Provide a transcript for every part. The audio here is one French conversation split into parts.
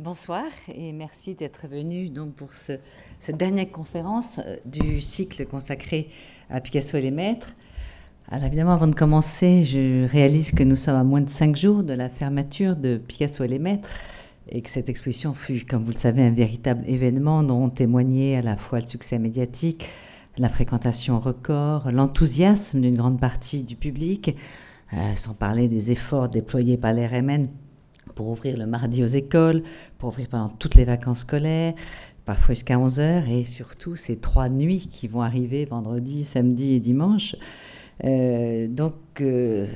Bonsoir et merci d'être venu donc pour cette dernière conférence euh, du cycle consacré à Picasso et les maîtres. Alors évidemment, avant de commencer, je réalise que nous sommes à moins de cinq jours de la fermeture de Picasso et les maîtres et que cette exposition fut, comme vous le savez, un véritable événement dont ont témoigné à la fois le succès médiatique, la fréquentation record, l'enthousiasme d'une grande partie du public, euh, sans parler des efforts déployés par l'RMN pour ouvrir le mardi aux écoles, pour ouvrir pendant toutes les vacances scolaires, parfois jusqu'à 11 heures, et surtout ces trois nuits qui vont arriver vendredi, samedi et dimanche. Euh, donc, euh,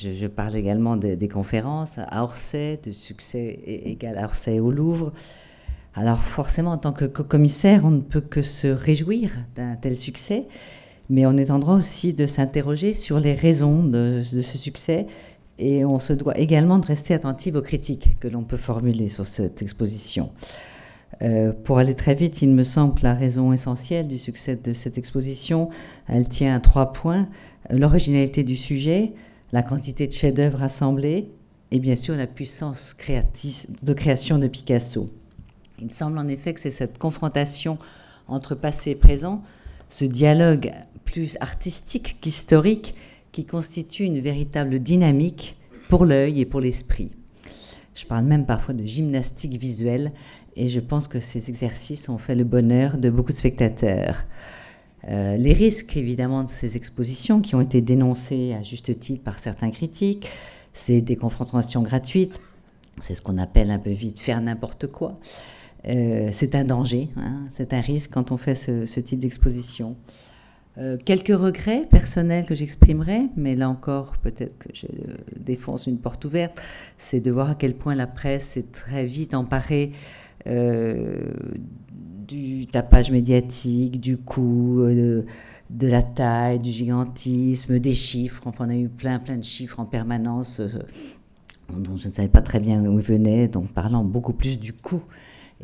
je, parle également des conférences à Orsay, de succès égal à Orsay au Louvre. Alors forcément, en tant que commissaire, on ne peut que se réjouir d'un tel succès, mais on est en droit aussi de s'interroger sur les raisons de, ce succès, et on se doit également de rester attentif aux critiques que l'on peut formuler sur cette exposition. Euh, pour aller très vite, il me semble que la raison essentielle du succès de cette exposition, elle tient à trois points l'originalité du sujet, la quantité de chefs-d'œuvre assemblés et bien sûr la puissance de création de Picasso. Il semble en effet que c'est cette confrontation entre passé et présent, ce dialogue plus artistique qu'historique, qui constitue une véritable dynamique pour l'œil et pour l'esprit. Je parle même parfois de gymnastique visuelle et je pense que ces exercices ont fait le bonheur de beaucoup de spectateurs. Euh, les risques, évidemment, de ces expositions qui ont été dénoncés à juste titre par certains critiques, c'est des confrontations gratuites, c'est ce qu'on appelle un peu vite faire n'importe quoi. Euh, c'est un danger, hein, c'est un risque quand on fait ce, type d'exposition. Euh, quelques regrets personnels que j'exprimerai, mais là encore, peut-être que je défonce une porte ouverte, c'est de voir à quel point la presse s'est très vite emparée du tapage médiatique, du coût, euh, de, la taille, du gigantisme, des chiffres. Enfin, on a eu plein, plein de chiffres en permanence euh, dont je ne savais pas très bien où ils venaient, donc parlant beaucoup plus du coût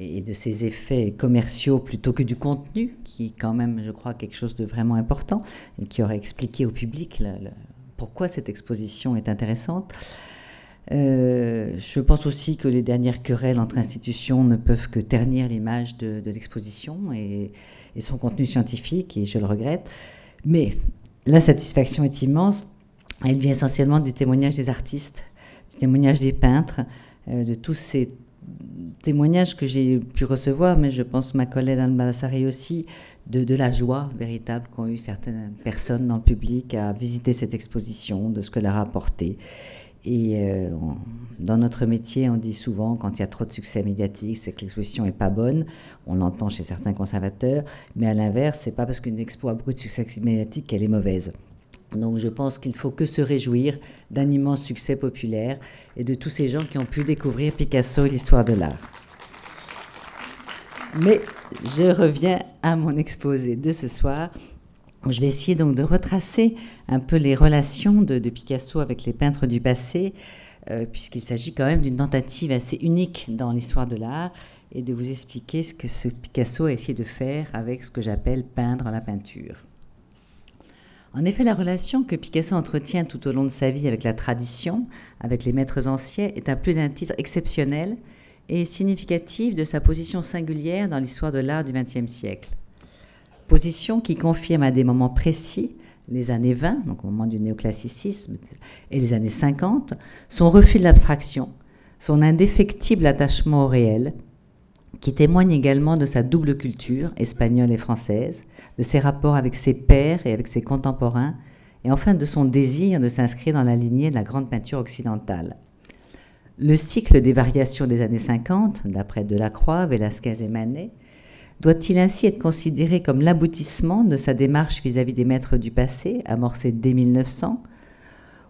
et de ses effets commerciaux plutôt que du contenu, qui est quand même, je crois, quelque chose de vraiment important et qui aurait expliqué au public pourquoi cette exposition est intéressante. Euh, je pense aussi que les dernières querelles entre institutions ne peuvent que ternir l'image de, l'exposition et, son contenu scientifique, et je le regrette. Mais la satisfaction est immense. Elle vient essentiellement du témoignage des artistes, du témoignage des peintres, euh, de tous ces témoignages que j'ai pu recevoir, mais je pense ma collègue Anne Balassari aussi, de, la joie véritable qu'ont eu certaines personnes dans le public à visiter cette exposition, de ce qu'elle a apporté. Et euh, dans notre métier, on dit souvent, quand il y a trop de succès médiatique, c'est que l'exposition n'est pas bonne. On l'entend chez certains conservateurs. Mais à l'inverse, c'est pas parce qu'une expo a beaucoup de succès médiatique qu'elle est mauvaise. Donc je pense qu'il ne faut que se réjouir d'un immense succès populaire et de tous ces gens qui ont pu découvrir Picasso et l'histoire de l'art. Mais je reviens à mon exposé de ce soir je vais essayer donc de retracer un peu les relations de, Picasso avec les peintres du passé, euh, puisqu'il s'agit quand même d'une tentative assez unique dans l'histoire de l'art, et de vous expliquer ce que Picasso a essayé de faire avec ce que j'appelle peindre la peinture. En effet, la relation que Picasso entretient tout au long de sa vie avec la tradition, avec les maîtres anciens, est à plus d'un titre exceptionnel et significative de sa position singulière dans l'histoire de l'art du XXe siècle. Position qui confirme à des moments précis, les années 20, donc au moment du néoclassicisme, et les années 50, son refus de l'abstraction, son indéfectible attachement au réel, qui témoigne également de sa double culture, espagnole et française, de ses rapports avec ses pairs et avec ses contemporains, et enfin de son désir de s'inscrire dans la lignée de la grande peinture occidentale. Le cycle des variations des années 50, d'après Delacroix, Velázquez et Manet, doit-il ainsi être considéré comme l'aboutissement de sa démarche vis-à-vis des maîtres du passé, amorcée dès 1900,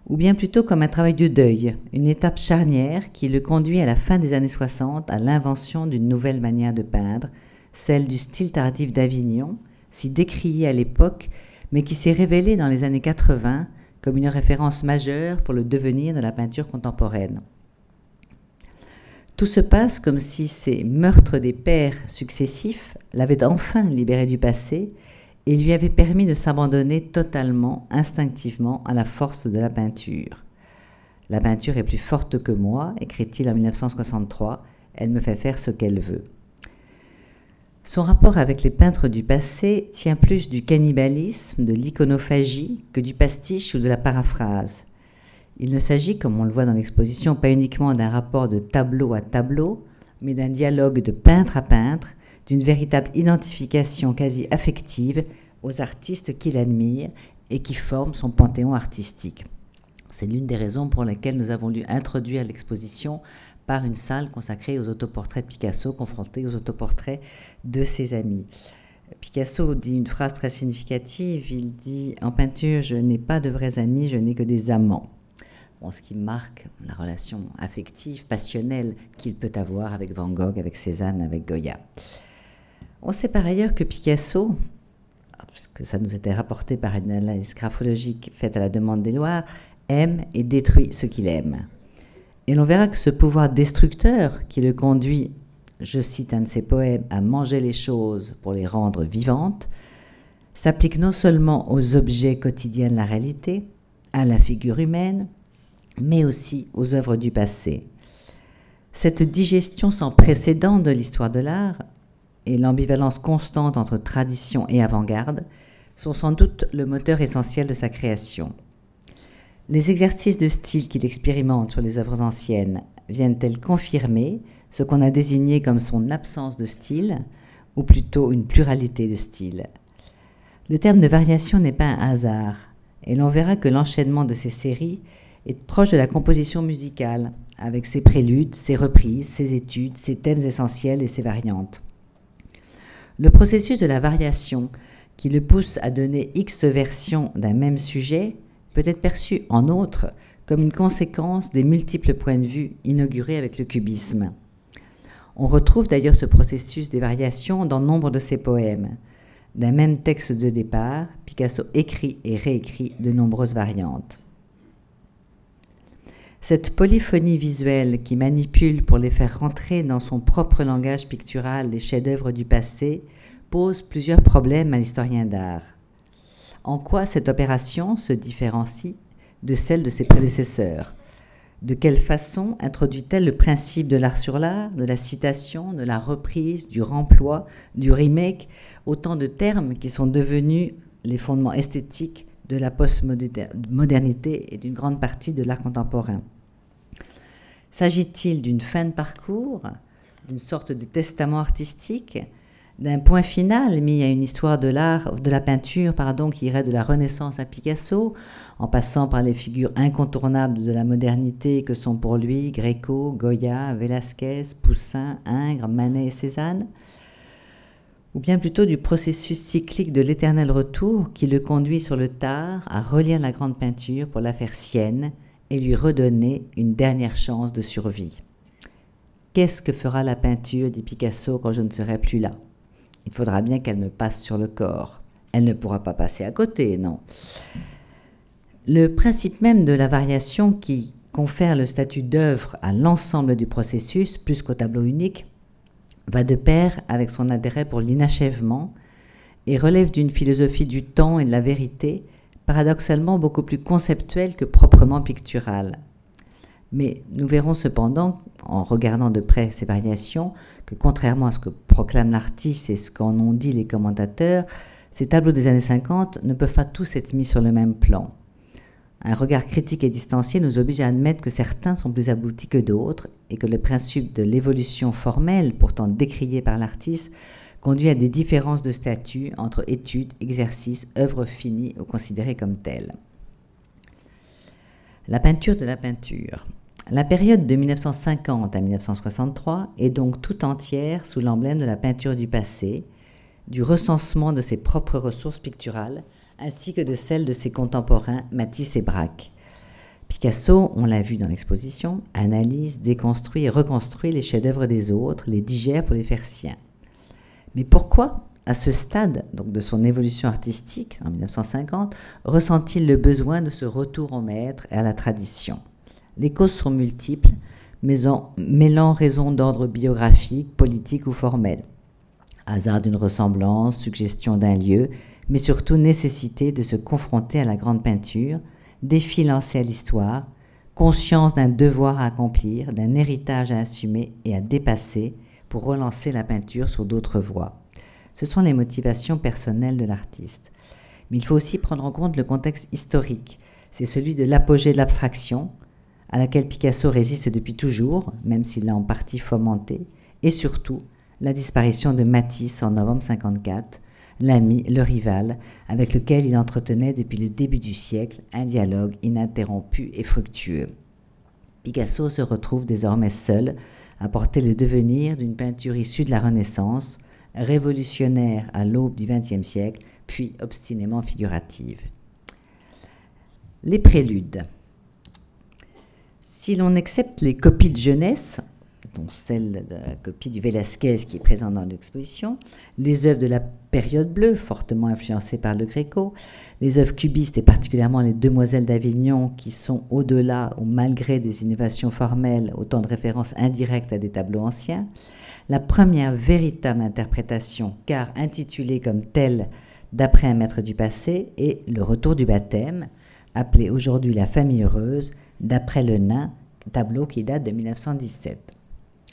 ou bien plutôt comme un travail de deuil, une étape charnière qui le conduit à la fin des années 60 à l'invention d'une nouvelle manière de peindre, celle du style tardif d'Avignon, si décrié à l'époque, mais qui s'est révélée dans les années 80 comme une référence majeure pour le devenir de la peinture contemporaine. Tout se passe comme si ces meurtres des pères successifs l'avaient enfin libéré du passé et lui avaient permis de s'abandonner totalement, instinctivement, à la force de la peinture. La peinture est plus forte que moi, écrit-il en 1963, elle me fait faire ce qu'elle veut. Son rapport avec les peintres du passé tient plus du cannibalisme, de l'iconophagie, que du pastiche ou de la paraphrase. Il ne s'agit, comme on le voit dans l'exposition, pas uniquement d'un rapport de tableau à tableau, mais d'un dialogue de peintre à peintre, d'une véritable identification quasi affective aux artistes qu'il admire et qui forment son panthéon artistique. C'est l'une des raisons pour lesquelles nous avons dû introduire l'exposition par une salle consacrée aux autoportraits de Picasso, confrontés aux autoportraits de ses amis. Picasso dit une phrase très significative, il dit En peinture, je n'ai pas de vrais amis, je n'ai que des amants. Ce qui marque la relation affective, passionnelle qu'il peut avoir avec Van Gogh, avec Cézanne, avec Goya. On sait par ailleurs que Picasso, puisque ça nous était rapporté par une analyse graphologique faite à la demande des Loirs, aime et détruit ce qu'il aime. Et l'on verra que ce pouvoir destructeur qui le conduit, je cite un de ses poèmes, à manger les choses pour les rendre vivantes, s'applique non seulement aux objets quotidiens de la réalité, à la figure humaine, mais aussi aux œuvres du passé. Cette digestion sans précédent de l'histoire de l'art et l'ambivalence constante entre tradition et avant-garde sont sans doute le moteur essentiel de sa création. Les exercices de style qu'il expérimente sur les œuvres anciennes viennent-elles confirmer ce qu'on a désigné comme son absence de style, ou plutôt une pluralité de styles? Le terme de variation n'est pas un hasard, et l'on verra que l'enchaînement de ces séries est proche de la composition musicale, avec ses préludes, ses reprises, ses études, ses thèmes essentiels et ses variantes. Le processus de la variation, qui le pousse à donner X versions d'un même sujet, peut être perçu en outre comme une conséquence des multiples points de vue inaugurés avec le cubisme. On retrouve d'ailleurs ce processus des variations dans nombre de ses poèmes. D'un même texte de départ, Picasso écrit et réécrit de nombreuses variantes. Cette polyphonie visuelle qui manipule pour les faire rentrer dans son propre langage pictural les chefs-d'œuvre du passé pose plusieurs problèmes à l'historien d'art. En quoi cette opération se différencie de celle de ses prédécesseurs? De quelle façon introduit-elle le principe de l'art sur l'art, de la citation, de la reprise, du remploi, du remake, autant de termes qui sont devenus les fondements esthétiques de la postmodernité et d'une grande partie de l'art contemporain? S'agit-il d'une fin de parcours, d'une sorte de testament artistique d'un point final mis à une histoire de l'art, de la peinture, pardon, qui irait de la Renaissance à Picasso, en passant par les figures incontournables de la modernité que sont pour lui Gréco, Goya, Velázquez, Poussin, Ingres, Manet et Cézanne ou bien plutôt du processus cyclique de l'éternel retour qui le conduit sur le tard à relire la grande peinture pour la faire sienne et lui redonner une dernière chance de survie. Qu'est-ce que fera la peinture, dit Picasso, quand je ne serai plus là? Il faudra bien qu'elle me passe sur le corps. Elle ne pourra pas passer à côté, non. Le principe même de la variation qui confère le statut d'œuvre à l'ensemble du processus, plus qu'au tableau unique, va de pair avec son intérêt pour l'inachèvement et relève d'une philosophie du temps et de la vérité, paradoxalement beaucoup plus conceptuelle que proprement picturale. Mais nous verrons cependant, en regardant de près ces variations, contrairement à ce que proclame l'artiste et ce qu'en ont dit les commentateurs, ces tableaux des années 50 ne peuvent pas tous être mis sur le même plan. Un regard critique et distancié nous oblige à admettre que certains sont plus aboutis que d'autres et que le principe de l'évolution formelle, pourtant décrié par l'artiste, conduit à des différences de statut entre études, exercices, œuvres finies ou considérées comme telles. La peinture de la peinture. La période de 1950 à 1963 est donc tout entière sous l'emblème de la peinture du passé, du recensement de ses propres ressources picturales, ainsi que de celles de ses contemporains Matisse et Braque. Picasso, on l'a vu dans l'exposition, analyse, déconstruit et reconstruit les chefs-d'œuvre des autres, les digère pour les faire siens. Mais pourquoi, à ce stade donc de son évolution artistique, en 1950, ressent-il le besoin de ce retour au maître et à la tradition? Les causes sont multiples, mêlant raisons d'ordre biographique, politique ou formel. Hasard d'une ressemblance, suggestion d'un lieu, mais surtout nécessité de se confronter à la grande peinture, défi lancé à l'histoire, conscience d'un devoir à accomplir, d'un héritage à assumer et à dépasser pour relancer la peinture sur d'autres voies. Ce sont les motivations personnelles de l'artiste. Mais il faut aussi prendre en compte le contexte historique. C'est celui de l'apogée de l'abstraction, à laquelle Picasso résiste depuis toujours, même s'il l'a en partie fomenté, et surtout la disparition de Matisse en novembre 54, l'ami, le rival, avec lequel il entretenait depuis le début du siècle un dialogue ininterrompu et fructueux. Picasso se retrouve désormais seul à porter le devenir d'une peinture issue de la Renaissance, révolutionnaire à l'aube du XXe siècle, puis obstinément figurative. Les préludes. Si l'on accepte les copies de jeunesse, dont celle de la copie du Velázquez qui est présente dans l'exposition, les œuvres de la période bleue, fortement influencées par le Gréco, les œuvres cubistes et particulièrement les Demoiselles d'Avignon qui sont au-delà ou malgré des innovations formelles autant de références indirectes à des tableaux anciens, la première véritable interprétation, car intitulée comme telle d'après un maître du passé, est Le Retour du baptême, appelé aujourd'hui La famille heureuse, d'après le nain, tableau qui date de 1917.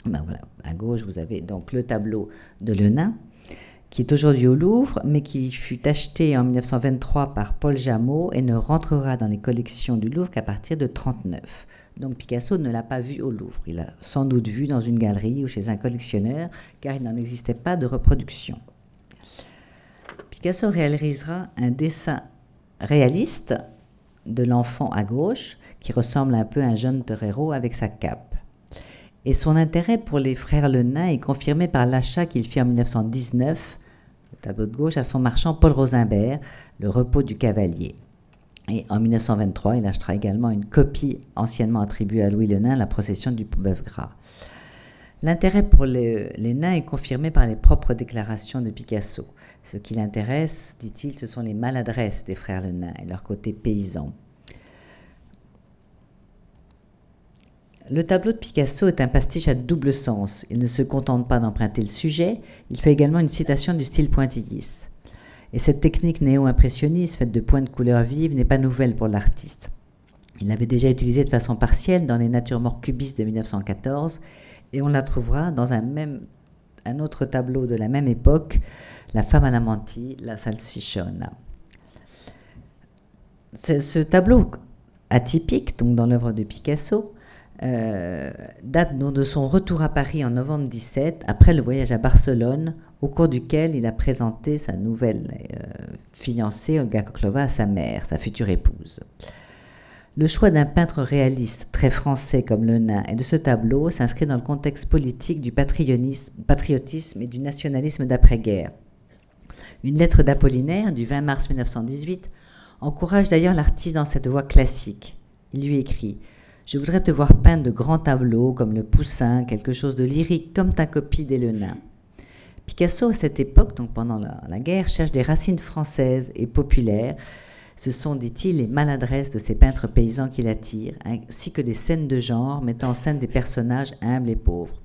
Ben à gauche, vous avez donc le tableau de Le Nain, qui est aujourd'hui au Louvre, mais qui fut acheté en 1923 par Paul Jameau et ne rentrera dans les collections du Louvre qu'à partir de 1939. Donc Picasso ne l'a pas vu au Louvre. Il l'a sans doute vu dans une galerie ou chez un collectionneur, car il n'en existait pas de reproduction. Picasso réalisera un dessin réaliste de l'enfant à gauche, qui ressemble un peu à un jeune torero avec sa cape. Et son intérêt pour les frères Le Nain est confirmé par l'achat qu'il fit en 1919, le tableau de gauche, à son marchand Paul Rosenberg, Le repos du cavalier. Et en 1923, il achètera également une copie anciennement attribuée à Louis Le Nain, La procession du bœuf gras. L'intérêt pour les, nains est confirmé par les propres déclarations de Picasso. Ce qui l'intéresse, dit-il, ce sont les maladresses des frères Le Nain et leur côté paysan. Le tableau de Picasso est un pastiche à double sens. Il ne se contente pas d'emprunter le sujet, il fait également une citation du style pointilliste. Et cette technique néo-impressionniste, faite de points de couleur vives, n'est pas nouvelle pour l'artiste. Il l'avait déjà utilisée de façon partielle dans les natures mortes cubistes de 1914, et on la trouvera dans un, autre tableau de la même époque, La femme à la mantille, La salsichona. Ce tableau atypique, donc dans l'œuvre de Picasso, euh, date de son retour à Paris en novembre 17, après le voyage à Barcelone, au cours duquel il a présenté sa nouvelle euh, fiancée, Olga Koklova, à sa mère, sa future épouse. Le choix d'un peintre réaliste, très français comme le nain, et de ce tableau s'inscrit dans le contexte politique du patriotisme et du nationalisme d'après-guerre. Une lettre d'Apollinaire du 20 mars 1918 encourage d'ailleurs l'artiste dans cette voie classique. Il lui écrit je voudrais te voir peindre de grands tableaux comme le Poussin, quelque chose de lyrique comme ta copie des Picasso, à cette époque, donc pendant la, la, guerre, cherche des racines françaises et populaires. Ce sont, dit-il, les maladresses de ces peintres paysans qui l'attirent, ainsi que des scènes de genre mettant en scène des personnages humbles et pauvres.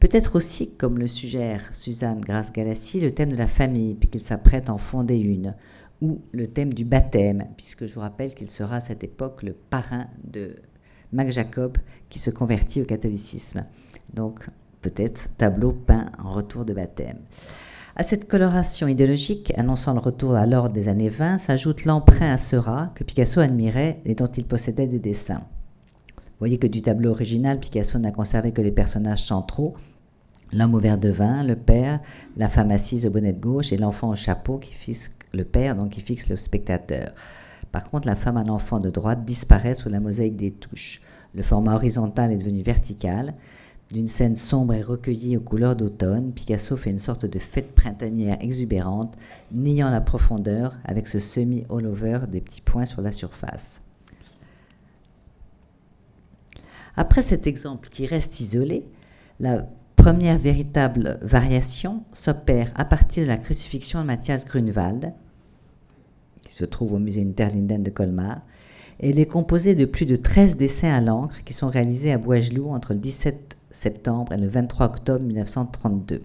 Peut-être aussi, comme le suggère Suzanne Grasse-Galassi, le thème de la famille, puisqu'il s'apprête à en fonder une, ou le thème du baptême, puisque je vous rappelle qu'il sera à cette époque le parrain de Mac Jacob qui se convertit au catholicisme. Donc peut-être tableau peint en retour de baptême. À cette coloration idéologique annonçant le retour à l'ordre des années 20 s'ajoute l'emprunt à Seurat que Picasso admirait et dont il possédait des dessins. Vous voyez que du tableau original, Picasso n'a conservé que les personnages centraux, l'homme au verre de vin, le père, la femme assise au bonnet de gauche et l'enfant au chapeau qui fixe le père, donc qui fixe le spectateur. Par contre, la femme à l'enfant de droite disparaît sous la mosaïque des touches. Le format horizontal est devenu vertical. D'une scène sombre et recueillie aux couleurs d'automne, Picasso fait une sorte de fête printanière exubérante, niant la profondeur avec ce semi-all-over des petits points sur la surface. Après cet exemple qui reste isolé, la première véritable variation s'opère à partir de la crucifixion de Matthias Grunewald, se trouve au musée Interlinden de Colmar. Elle est composée de plus de 13 dessins à l'encre qui sont réalisés à Boigelou entre le 17 septembre et le 23 octobre 1932.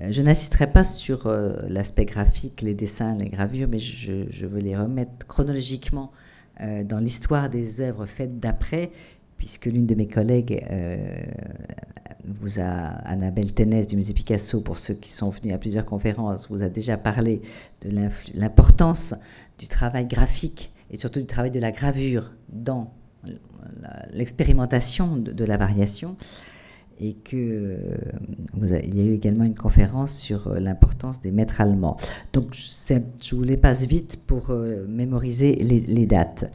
Euh, je n'insisterai pas sur euh, l'aspect graphique, les dessins, les gravures, mais je, veux les remettre chronologiquement euh, dans l'histoire des œuvres faites d'après, puisque l'une de mes collègues vous a, Annabelle Ténès du musée Picasso, pour ceux qui sont venus à plusieurs conférences, vous a déjà parlé de l'importance du travail graphique et surtout du travail de la gravure dans l'expérimentation de, la variation et que euh, il y a eu également une conférence sur euh, l'importance des maîtres allemands. Donc je vous les passe vite pour euh, mémoriser les, dates.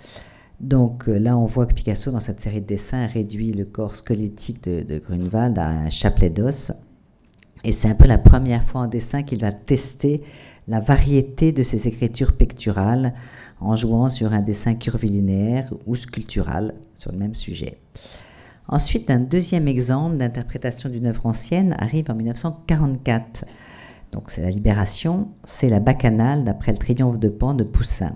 Donc là, on voit que Picasso, dans cette série de dessins, réduit le corps squelettique de, de Grunewald à un chapelet d'os. Et c'est un peu la première fois en dessin qu'il va tester la variété de ses écritures pectorales en jouant sur un dessin curvilinéaire ou sculptural sur le même sujet. Ensuite, un deuxième exemple d'interprétation d'une œuvre ancienne arrive en 1944. Donc c'est la Libération, c'est la Bacchanale d'après le Triomphe de Pan de Poussin.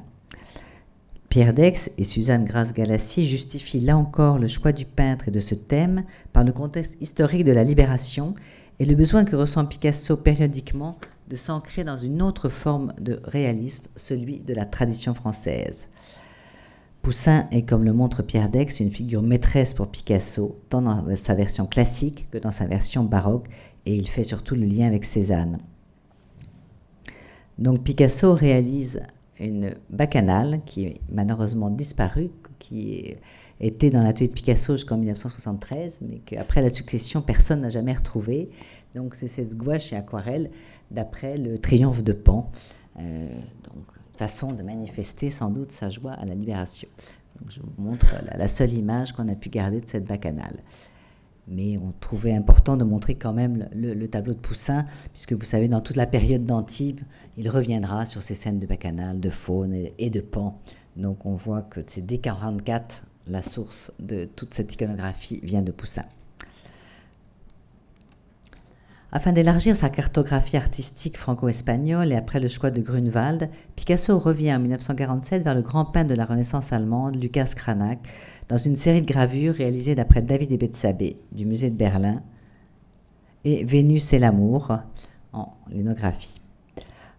Pierre Dex et Suzanne Grasse-Galassi justifient là encore le choix du peintre et de ce thème par le contexte historique de la Libération et le besoin que ressent Picasso périodiquement de s'ancrer dans une autre forme de réalisme, celui de la tradition française. Poussin est, comme le montre Pierre Dex, une figure maîtresse pour Picasso, tant dans sa version classique que dans sa version baroque, et il fait surtout le lien avec Cézanne. Donc Picasso réalise une bacchanale qui est malheureusement disparue, qui était dans l'atelier de Picasso jusqu'en 1973, mais qu'après la succession, personne n'a jamais retrouvé. Donc c'est cette gouache et aquarelle d'après le triomphe de Pan. Euh, donc, façon de manifester sans doute sa joie à la libération. Je vous montre la, seule image qu'on a pu garder de cette bacchanale. Mais on trouvait important de montrer quand même le, tableau de Poussin, puisque vous savez, dans toute la période d'Antibes, il reviendra sur ces scènes de bacchanale, de faune et, de pan. Donc on voit que c'est dès 1944, la source de toute cette iconographie vient de Poussin. Afin d'élargir sa cartographie artistique franco-espagnole et après le choix de Grunewald, Picasso revient en 1947 vers le grand peintre de la Renaissance allemande, Lucas Cranach, dans une série de gravures réalisées d'après David Ebetsabé du musée de Berlin et Vénus et l'amour en linographie.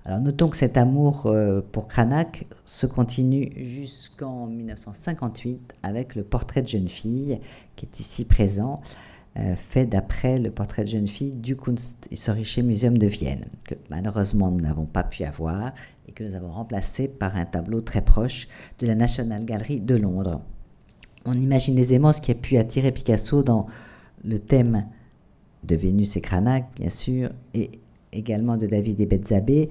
Alors notons que cet amour euh, pour Cranach se continue jusqu'en 1958 avec le portrait de jeune fille qui est ici présent. Euh, fait d'après le portrait de jeune fille du Kunsthistorische Museum de Vienne, que malheureusement nous n'avons pas pu avoir et que nous avons remplacé par un tableau très proche de la National Gallery de Londres. On imagine aisément ce qui a pu attirer Picasso dans le thème de Vénus et Cranach, bien sûr, et également de David et Betzabé,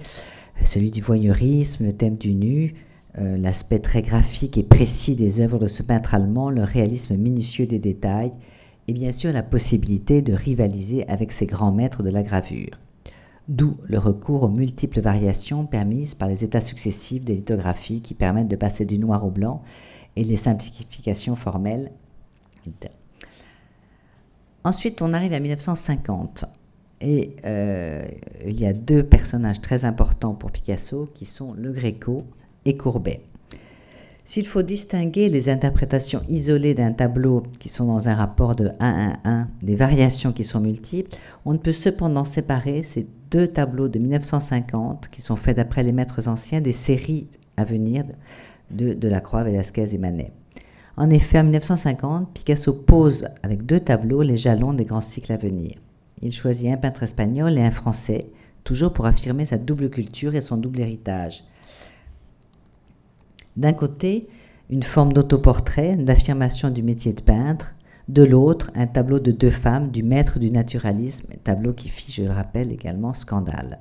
celui du voyeurisme, le thème du nu, euh, l'aspect très graphique et précis des œuvres de ce peintre allemand, le réalisme minutieux des détails, et bien sûr la possibilité de rivaliser avec ses grands maîtres de la gravure. D'où le recours aux multiples variations permises par les états successifs des lithographies qui permettent de passer du noir au blanc et les simplifications formelles. Ensuite, on arrive à 1950 et euh, il y a deux personnages très importants pour Picasso qui sont le Gréco et Courbet. S'il faut distinguer les interprétations isolées d'un tableau qui sont dans un rapport de 1 à 1, des variations qui sont multiples, on ne peut cependant séparer ces deux tableaux de 1950 qui sont faits d'après les maîtres anciens des séries à venir de Delacroix, Velázquez et Manet. En effet, en 1950, Picasso pose avec deux tableaux les jalons des grands cycles à venir. Il choisit un peintre espagnol et un français, toujours pour affirmer sa double culture et son double héritage. D'un côté, une forme d'autoportrait, d'affirmation du métier de peintre, de l'autre, un tableau de deux femmes du maître du naturalisme, tableau qui fit, je le rappelle, également scandale.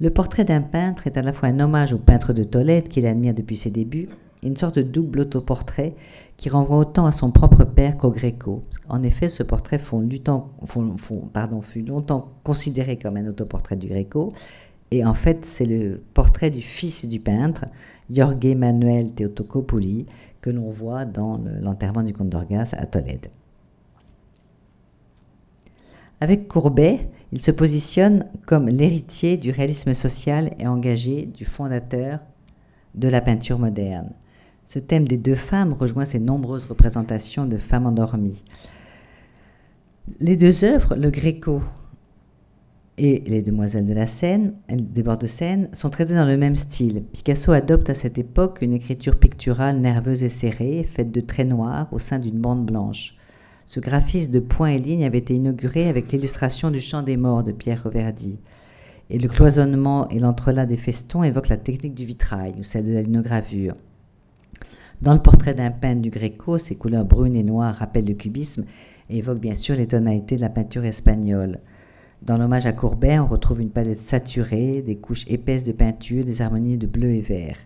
Le portrait d'un peintre est à la fois un hommage au peintre de Tolède qu'il admire depuis ses débuts, et une sorte de double autoportrait qui renvoie autant à son propre père qu'au Gréco. En effet, ce portrait fut longtemps considéré comme un autoportrait du Gréco, et en fait, c'est le portrait du fils du peintre, Jorge Manuel Teotocopuli, que l'on voit dans l'enterrement du comte d'Orgas à Tolède. Avec Courbet, il se positionne comme l'héritier du réalisme social et engagé du fondateur de la peinture moderne. Ce thème des deux femmes rejoint ses nombreuses représentations de femmes endormies. Les deux œuvres, le Gréco et les Demoiselles de la Seine, des bords de Seine, sont traitées dans le même style. Picasso adopte à cette époque une écriture picturale nerveuse et serrée, faite de traits noirs au sein d'une bande blanche. Ce graphisme de points et lignes avait été inauguré avec l'illustration du Chant des Morts de Pierre Reverdy. Et le cloisonnement et l'entrelac des festons évoquent la technique du vitrail ou celle de la linogravure. Dans le portrait d'un peintre du Gréco, ses couleurs brunes et noires rappellent le cubisme et évoquent bien sûr les tonalités de la peinture espagnole. Dans l'hommage à Courbet, on retrouve une palette saturée, des couches épaisses de peinture, des harmonies de bleu et vert.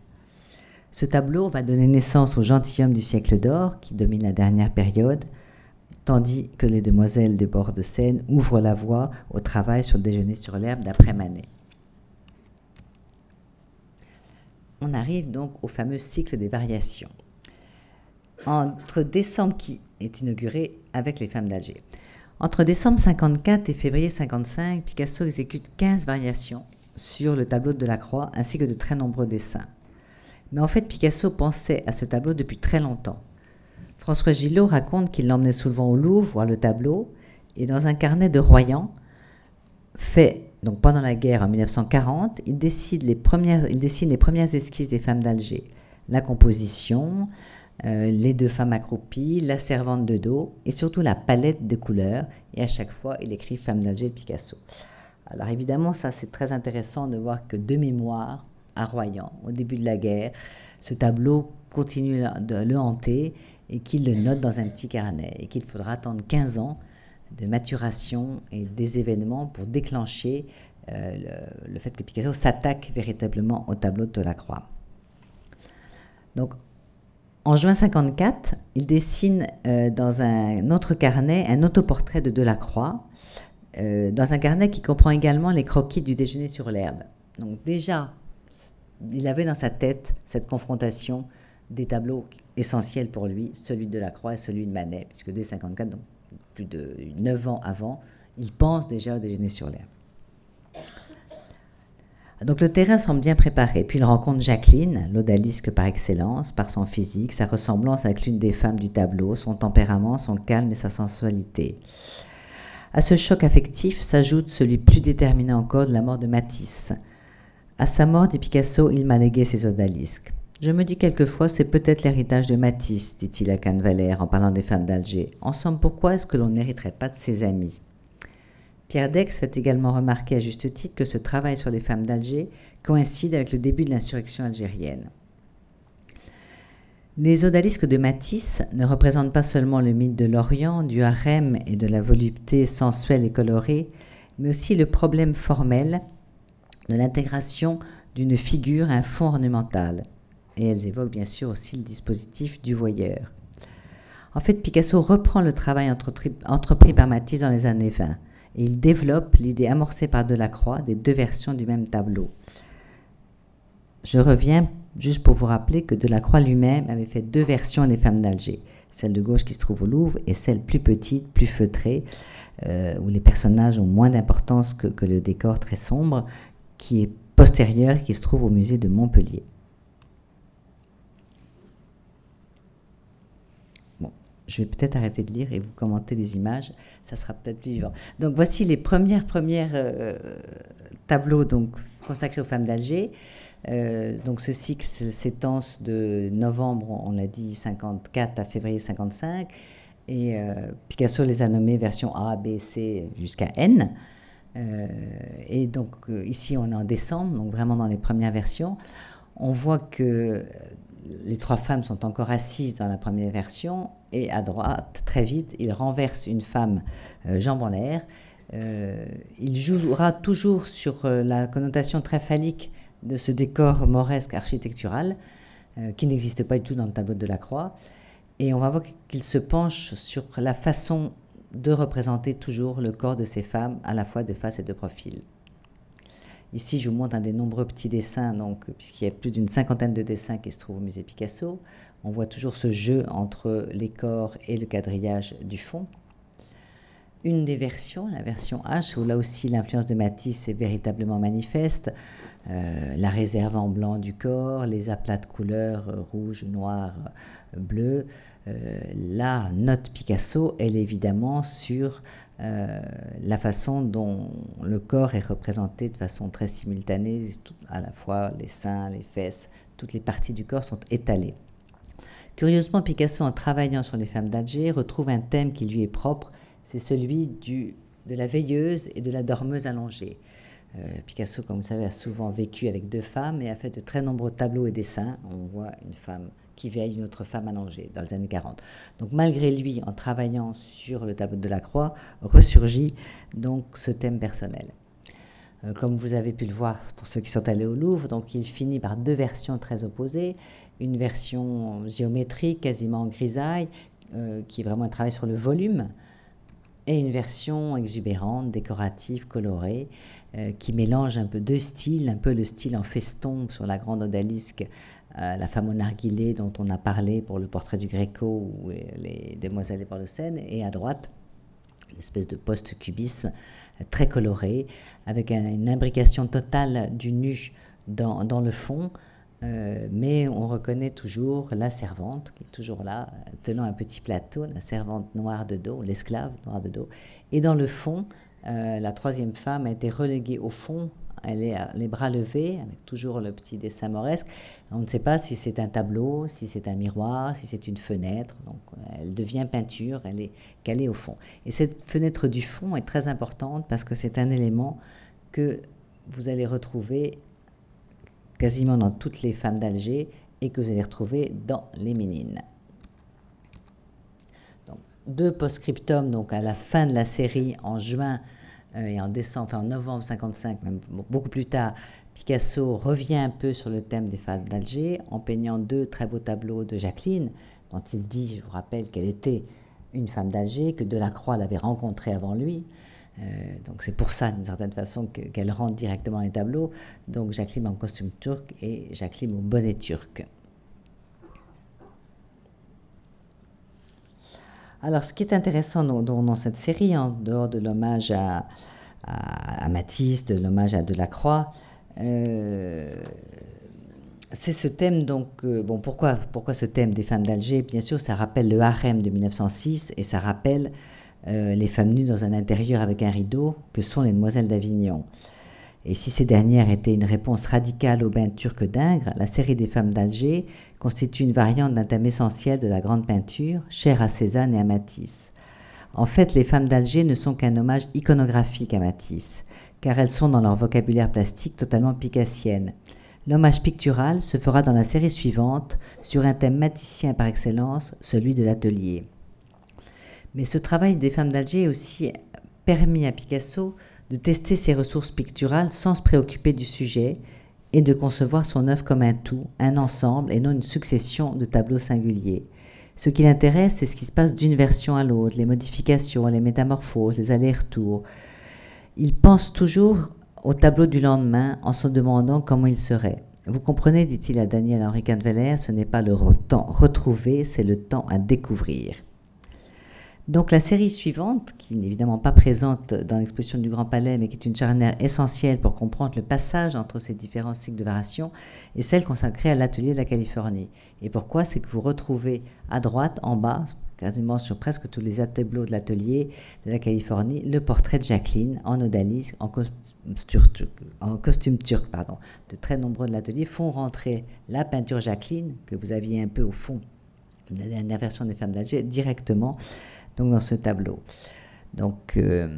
Ce tableau va donner naissance au gentilhomme du siècle d'or, qui domine la dernière période, tandis que les demoiselles des bords de Seine ouvrent la voie au travail sur le déjeuner sur l'herbe d'après Manet. On arrive donc au fameux cycle des variations. Entre décembre qui est inauguré avec les femmes d'Alger. Entre décembre 54 et février 55, Picasso exécute 15 variations sur le tableau de Delacroix ainsi que de très nombreux dessins. Mais en fait, Picasso pensait à ce tableau depuis très longtemps. François Gillot raconte qu'il l'emmenait souvent au Louvre voir le tableau et dans un carnet de Royan, fait donc pendant la guerre en 1940, il, décide les premières, il dessine les premières esquisses des femmes d'Alger. La composition, euh, les deux femmes accroupies, la servante de dos et surtout la palette de couleurs. Et à chaque fois, il écrit Femme d'Alger Picasso. Alors évidemment, ça c'est très intéressant de voir que de mémoire, à Royan, au début de la guerre, ce tableau continue de le hanter et qu'il le note dans un petit carnet et qu'il faudra attendre 15 ans de maturation et des événements pour déclencher euh, le, le, fait que Picasso s'attaque véritablement au tableau de la croix. Donc en juin 54, il dessine euh, dans un autre carnet un autoportrait de Delacroix, euh, dans un carnet qui comprend également les croquis du déjeuner sur l'herbe. Donc déjà, il avait dans sa tête cette confrontation des tableaux essentiels pour lui, celui de Delacroix et celui de Manet, puisque dès 54, donc plus de 9 ans avant, il pense déjà au déjeuner sur l'herbe. Donc le terrain semble bien préparé. Puis il rencontre Jacqueline, l'odalisque par excellence, par son physique, sa ressemblance avec l'une des femmes du tableau, son tempérament, son calme et sa sensualité. À ce choc affectif s'ajoute celui plus déterminant encore de la mort de Matisse. À sa mort, dit Picasso, il m'a légué ses odalisques. Je me dis quelquefois, c'est peut-être l'héritage de Matisse, dit-il à Cannes-Valère en parlant des femmes d'Alger. En somme, pourquoi est-ce que l'on n'hériterait pas de ses amis? Pierre Dex fait également remarquer à juste titre que ce travail sur les femmes d'Alger coïncide avec le début de l'insurrection algérienne. Les odalisques de Matisse ne représentent pas seulement le mythe de l'Orient, du harem et de la volupté sensuelle et colorée, mais aussi le problème formel de l'intégration d'une figure à un fond ornemental. Et elles évoquent bien sûr aussi le dispositif du voyeur. En fait, Picasso reprend le travail entrepris par Matisse dans les années 20 il développe l'idée amorcée par Delacroix des deux versions du même tableau. Je reviens juste pour vous rappeler que Delacroix lui-même avait fait deux versions des femmes d'Alger, celle de gauche qui se trouve au Louvre et celle plus petite, plus feutrée, euh, où les personnages ont moins d'importance que, le décor très sombre, qui est postérieure, qui se trouve au musée de Montpellier. Je vais peut-être arrêter de lire et vous commenter les images, ça sera peut-être plus vivant. Donc voici les premières premières euh, tableaux donc consacrés aux femmes d'Alger. Euh, donc ce cycle s'étend de novembre, on l'a dit, 54 à février 55, et euh, Picasso les a nommés version A, B, C jusqu'à N. et donc ici on est en décembre, donc vraiment dans les premières versions. On voit que les trois femmes sont encore assises dans la première version et à droite, très vite, il renverse une femme euh, jambe en l'air. Euh, il jouera toujours sur euh, la connotation très phallique de ce décor mauresque architectural qui n'existe pas du tout dans le tableau de la Croix. Et on va voir qu'il se penche sur la façon de représenter toujours le corps de ces femmes, à la fois de face et de profil. Ici, je vous montre un des nombreux petits dessins, donc, puisqu'il y a plus d'une cinquantaine de dessins qui se trouvent au musée Picasso. On voit toujours ce jeu entre les corps et le quadrillage du fond. Une des versions, la version H, où là aussi l'influence de Matisse est véritablement manifeste, euh, la réserve en blanc du corps, les aplats de couleurs euh, rouge, noir, euh, bleu, la note Picasso, elle est évidemment sur la façon dont le corps est représenté de façon très simultanée, à la fois les seins, les fesses, toutes les parties du corps sont étalées. Curieusement, Picasso, en travaillant sur les femmes d'Alger, retrouve un thème qui lui est propre, c'est celui du, de la veilleuse et de la dormeuse allongée. Euh, Picasso, comme vous savez, a souvent vécu avec deux femmes et a fait de très nombreux tableaux et dessins. On voit une femme qui veille une autre femme allongée dans les années 40. Donc malgré lui, en travaillant sur le tableau de la croix, ressurgit donc ce thème personnel. Euh, comme vous avez pu le voir pour ceux qui sont allés au Louvre, donc il finit par deux versions très opposées une version géométrique, quasiment en grisaille, euh, qui est vraiment un travail sur le volume, et une version exubérante, décorative, colorée, euh, qui mélange un peu deux styles, un peu le style en feston sur la grande odalisque, euh, la femme au narguilé dont on a parlé pour le portrait du Gréco ou les demoiselles des de Seine, et à droite, une espèce de post-cubisme très coloré, avec une imbrication totale du nu dans, le fond, euh, mais on reconnaît toujours la servante qui est toujours là, tenant un petit plateau, la servante noire de dos, l'esclave noire de dos. Et dans le fond, euh, la troisième femme a été reléguée au fond. Elle est les bras levés, avec toujours le petit dessin moresque. On ne sait pas si c'est un tableau, si c'est un miroir, si c'est une fenêtre. Donc, elle devient peinture, elle est calée au fond. Et cette fenêtre du fond est très importante parce que c'est un élément que vous allez retrouver quasiment dans toutes les femmes d'Alger et que vous allez retrouver dans les Ménines. Deux post-scriptum, donc à la fin de la série, en juin euh, et en décembre, en novembre 55, même beaucoup plus tard, Picasso revient un peu sur le thème des femmes d'Alger en peignant deux très beaux tableaux de Jacqueline, dont il dit, je vous rappelle, qu'elle était une femme d'Alger, que Delacroix l'avait rencontrée avant lui. Euh, donc c'est pour ça, d'une certaine façon, qu'elle rentre directement les tableaux. Donc Jacqueline en costume turc et Jacqueline au bonnet turc. Alors ce qui est intéressant dans, cette série, en dehors de l'hommage à, à, Matisse, de l'hommage à Delacroix, euh, c'est ce thème, donc, euh, bon, pourquoi, pourquoi ce thème des femmes d'Alger? Bien sûr, ça rappelle le harem de 1906 et ça rappelle euh, les femmes nues dans un intérieur avec un rideau, que sont les demoiselles d'Avignon. Et si ces dernières étaient une réponse radicale au bain turc d'Ingres, la série des femmes d'Alger constitue une variante d'un thème essentiel de la grande peinture, chère à Cézanne et à Matisse. En fait, les femmes d'Alger ne sont qu'un hommage iconographique à Matisse, car elles sont dans leur vocabulaire plastique totalement picassiennes. L'hommage pictural se fera dans la série suivante sur un thème matissien par excellence, celui de l'atelier. Mais ce travail des femmes d'Alger a aussi permis à Picasso de tester ses ressources picturales sans se préoccuper du sujet et de concevoir son œuvre comme un tout, un ensemble et non une succession de tableaux singuliers. Ce qui l'intéresse, c'est ce qui se passe d'une version à l'autre, les modifications, les métamorphoses, les allers-retours. Il pense toujours au tableau du lendemain en se demandant comment il serait. Vous comprenez, dit-il à Daniel Henri Canveller, ce n'est pas le temps retrouvé, c'est le temps à découvrir. Donc la série suivante, qui n'est évidemment pas présente dans l'exposition du Grand Palais, mais qui est une charnière essentielle pour comprendre le passage entre ces différents cycles de variation, est celle consacrée à l'atelier de la Californie. Et pourquoi? C'est que vous retrouvez à droite, en bas, quasiment sur presque tous les tableaux de l'atelier de la Californie, le portrait de Jacqueline en odalisque, en costume turc. pardon. De très nombreux de l'atelier font rentrer la peinture Jacqueline, que vous aviez un peu au fond la dernière version des femmes d'Alger, directement donc dans ce tableau. Donc, euh,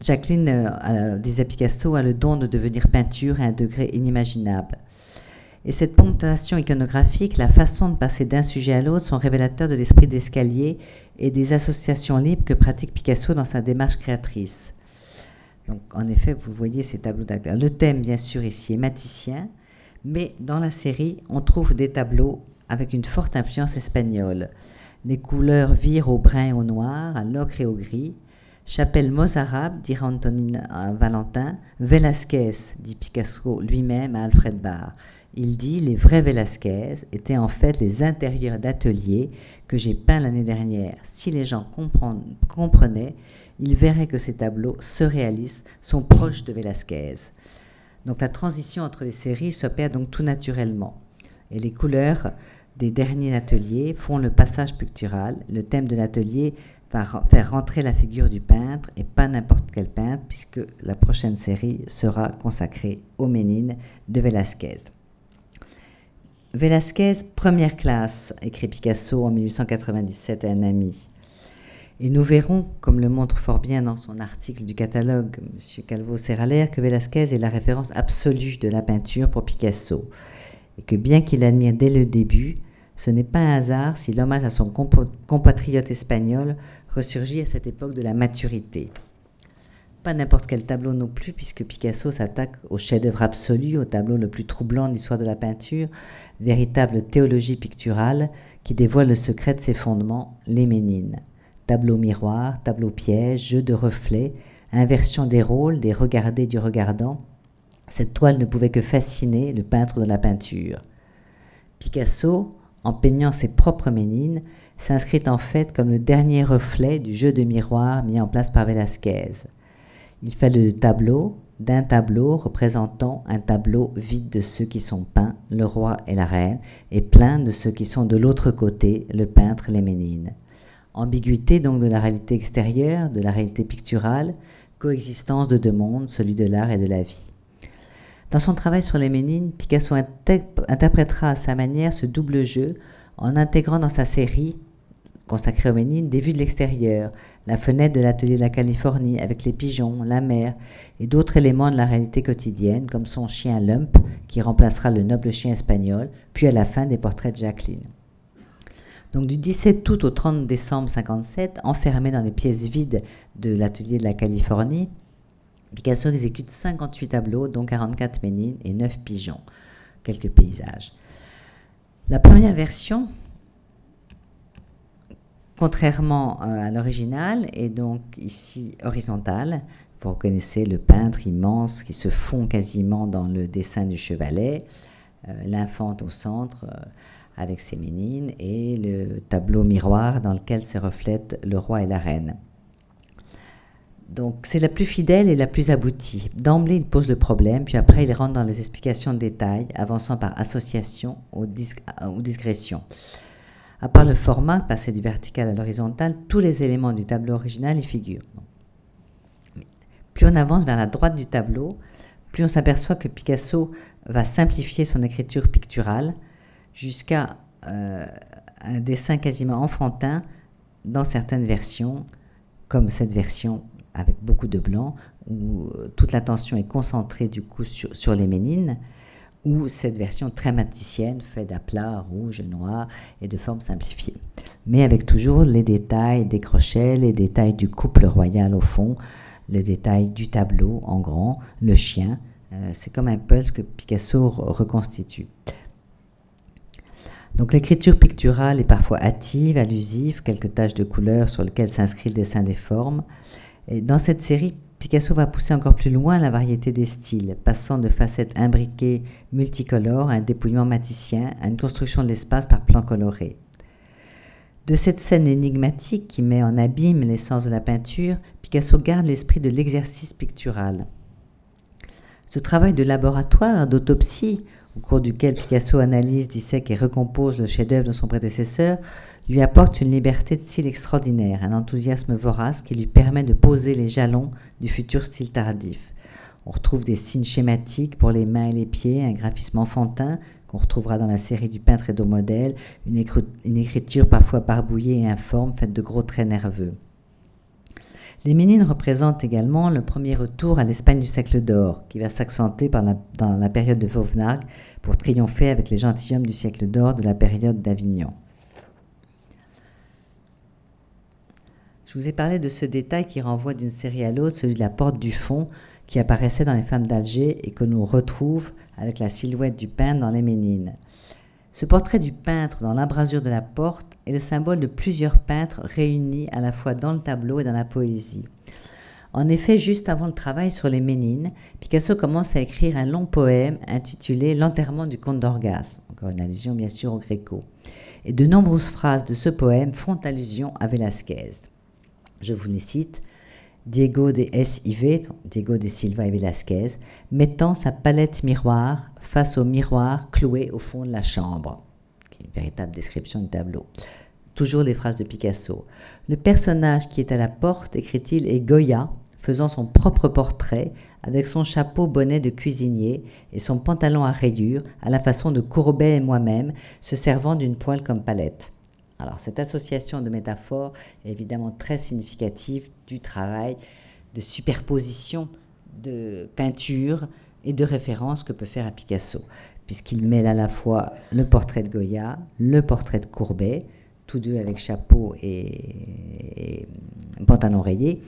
Jacqueline, euh, disait Picasso, a le don de devenir peinture à un degré inimaginable. Et cette ponctuation iconographique, la façon de passer d'un sujet à l'autre sont révélateurs de l'esprit d'escalier et des associations libres que pratique Picasso dans sa démarche créatrice. Donc, en effet, vous voyez ces tableaux d'acteurs. Le thème, bien sûr, ici est maticien, mais dans la série, on trouve des tableaux avec une forte influence espagnole. Les couleurs virent au brun et au noir, à l'ocre et au gris. Chapelle mozarabe, dit Antonin Valentin. Velasquez, dit Picasso lui-même à Alfred Barr. Il dit les vrais Velasquez étaient en fait les intérieurs d'ateliers que j'ai peints l'année dernière. Si les gens comprenaient, ils verraient que ces tableaux surréalistes sont proches de Velasquez. Donc la transition entre les séries s'opère donc tout naturellement. et les couleurs des derniers ateliers font le passage pictural. Le thème de l'atelier va faire rentrer la figure du peintre et pas n'importe quel peintre puisque la prochaine série sera consacrée aux Ménines de Velázquez. Velázquez, première classe, écrit Picasso en 1897 à un ami. Et nous verrons, comme le montre fort bien dans son article du catalogue M. Calvo Serraler, que Velázquez est la référence absolue de la peinture pour Picasso. Et que bien qu'il admire dès le début, ce n'est pas un hasard si l'hommage à son compatriote espagnol ressurgit à cette époque de la maturité. Pas n'importe quel tableau non plus, puisque Picasso s'attaque au chef-d'œuvre absolu, au tableau le plus troublant de l'histoire de la peinture, véritable théologie picturale qui dévoile le secret de ses fondements, les Ménines. Tableau miroir, tableau piège, jeu de reflets, inversion des rôles, des regardés du regardant, cette toile ne pouvait que fasciner le peintre de la peinture. Picasso, en peignant ses propres Ménines, s'inscrit en fait comme le dernier reflet du jeu de miroir mis en place par Velázquez. Il fait le tableau d'un tableau représentant un tableau vide de ceux qui sont peints, le roi et la reine, et plein de ceux qui sont de l'autre côté, le peintre, les Ménines. Ambiguïté donc de la réalité extérieure, de la réalité picturale, coexistence de deux mondes, celui de l'art et de la vie. Dans son travail sur les Ménines, Picasso interprétera à sa manière ce double jeu en intégrant dans sa série consacrée aux Ménines des vues de l'extérieur, la fenêtre de l'atelier de la Californie avec les pigeons, la mer et d'autres éléments de la réalité quotidienne comme son chien Lump qui remplacera le noble chien espagnol, puis à la fin des portraits de Jacqueline. Donc du 17 août au 30 décembre 57, enfermé dans les pièces vides de l'atelier de la Californie, Picasso exécute 58 tableaux, dont 44 ménines et 9 pigeons, quelques paysages. La première version, contrairement euh, à l'original, est donc ici horizontale. Vous reconnaissez le peintre immense qui se fond quasiment dans le dessin du chevalet, euh, l'infante au centre. Euh, avec ses ménines et le tableau miroir dans lequel se reflètent le roi et la reine. Donc c'est la plus fidèle et la plus aboutie. D'emblée, il pose le problème, puis après, il rentre dans les explications de détail, avançant par association ou, ou discrétion. À part le format, passé du vertical à l'horizontal, tous les éléments du tableau original y figurent. Plus on avance vers la droite du tableau, plus on s'aperçoit que Picasso va simplifier son écriture picturale, jusqu'à euh, un dessin quasiment enfantin dans certaines versions, comme cette version avec beaucoup de blanc, où euh, toute l'attention est concentrée du coup sur, les ménines, ou cette version très maticienne, faite d'aplats rouge, noir et de formes simplifiées. Mais avec toujours les détails des crochets, les détails du couple royal au fond, le détail du tableau en grand, le chien. Euh, c'est comme un puzzle que Picasso reconstitue. Donc l'écriture picturale est parfois hâtive, allusive, quelques taches de couleur sur lesquelles s'inscrit le dessin des formes. Dans cette série, Picasso va pousser encore plus loin la variété des styles, passant de facettes imbriquées multicolores à un dépouillement maticien, à une construction de l'espace par plans colorés. De cette scène énigmatique qui met en abîme l'essence de la peinture, Picasso garde l'esprit de l'exercice pictural. Ce travail de laboratoire, d'autopsie, au cours duquel Picasso analyse, dissèque et recompose le chef-d'œuvre de son prédécesseur, lui apporte une liberté de style extraordinaire, un enthousiasme vorace qui lui permet de poser les jalons du futur style tardif. On retrouve des signes schématiques pour les mains et les pieds, un graphisme enfantin qu'on retrouvera dans la série du peintre et de modèle, une, écriture parfois barbouillée et informe, faite de gros traits nerveux. Les Ménines représentent également le premier retour à l'Espagne du siècle d'or, qui va s'accentuer dans la période de Vauvenargues pour triompher avec les gentilshommes du siècle d'or de la période d'Avignon. Je vous ai parlé de ce détail qui renvoie d'une série à l'autre, celui de la porte du fond qui apparaissait dans les femmes d'Alger et que l'on retrouve avec la silhouette du peintre dans les Ménines. Ce portrait du peintre dans l'embrasure de la porte est le symbole de plusieurs peintres réunis à la fois dans le tableau et dans la poésie. En effet, juste avant le travail sur les Ménines, Picasso commence à écrire un long poème intitulé L'enterrement du comte d'Orgas, encore une allusion bien sûr au Gréco. Et de nombreuses phrases de ce poème font allusion à Velázquez. Je vous les cite. Diego de S.I.V., Diego de Silva et Velasquez, mettant sa palette miroir face au miroir cloué au fond de la chambre, une véritable description du tableau. Toujours les phrases de Picasso. Le personnage qui est à la porte, écrit-il, est Goya, faisant son propre portrait avec son chapeau bonnet de cuisinier et son pantalon à rayures, à la façon de Courbet et moi-même, se servant d'une poêle comme palette. Alors cette association de métaphores est évidemment très significative du travail de superposition de peinture et de référence que peut faire à Picasso, puisqu'il mêle à la fois le portrait de Goya, le portrait de Courbet, tous deux avec chapeau et, pantalon rayé,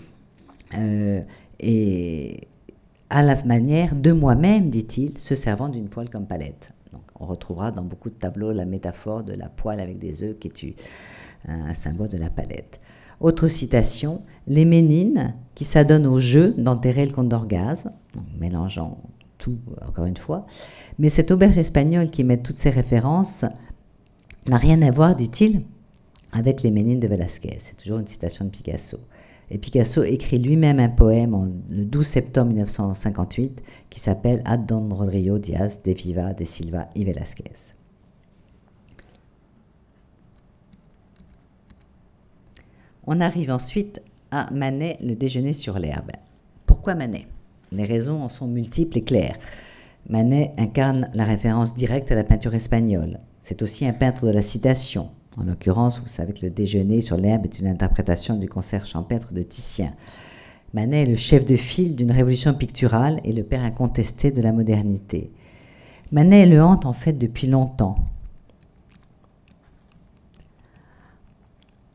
euh, et à la manière de moi-même, dit-il, se servant d'une poêle comme palette. On retrouvera dans beaucoup de tableaux la métaphore de la poêle avec des œufs qui est un symbole de la palette. Autre citation, les Ménines qui s'adonnent au jeu d'enterrer le condor gaz, mélangeant tout encore une fois, mais cette auberge espagnole qui met toutes ces références n'a rien à voir, dit-il, avec les Ménines de Velázquez. C'est toujours une citation de Picasso. Et Picasso écrit lui-même un poème le 12 septembre 1958 qui s'appelle Ad Don Rodrigo Diaz de Viva de Silva y Velázquez. On arrive ensuite à Manet, le déjeuner sur l'herbe. Pourquoi Manet? Les raisons en sont multiples et claires. Manet incarne la référence directe à la peinture espagnole. C'est aussi un peintre de la citation, en l'occurrence, vous savez que le déjeuner sur l'herbe est une interprétation du concert champêtre de Titien. Manet est le chef de file d'une révolution picturale et le père incontesté de la modernité. Manet le hante en fait depuis longtemps.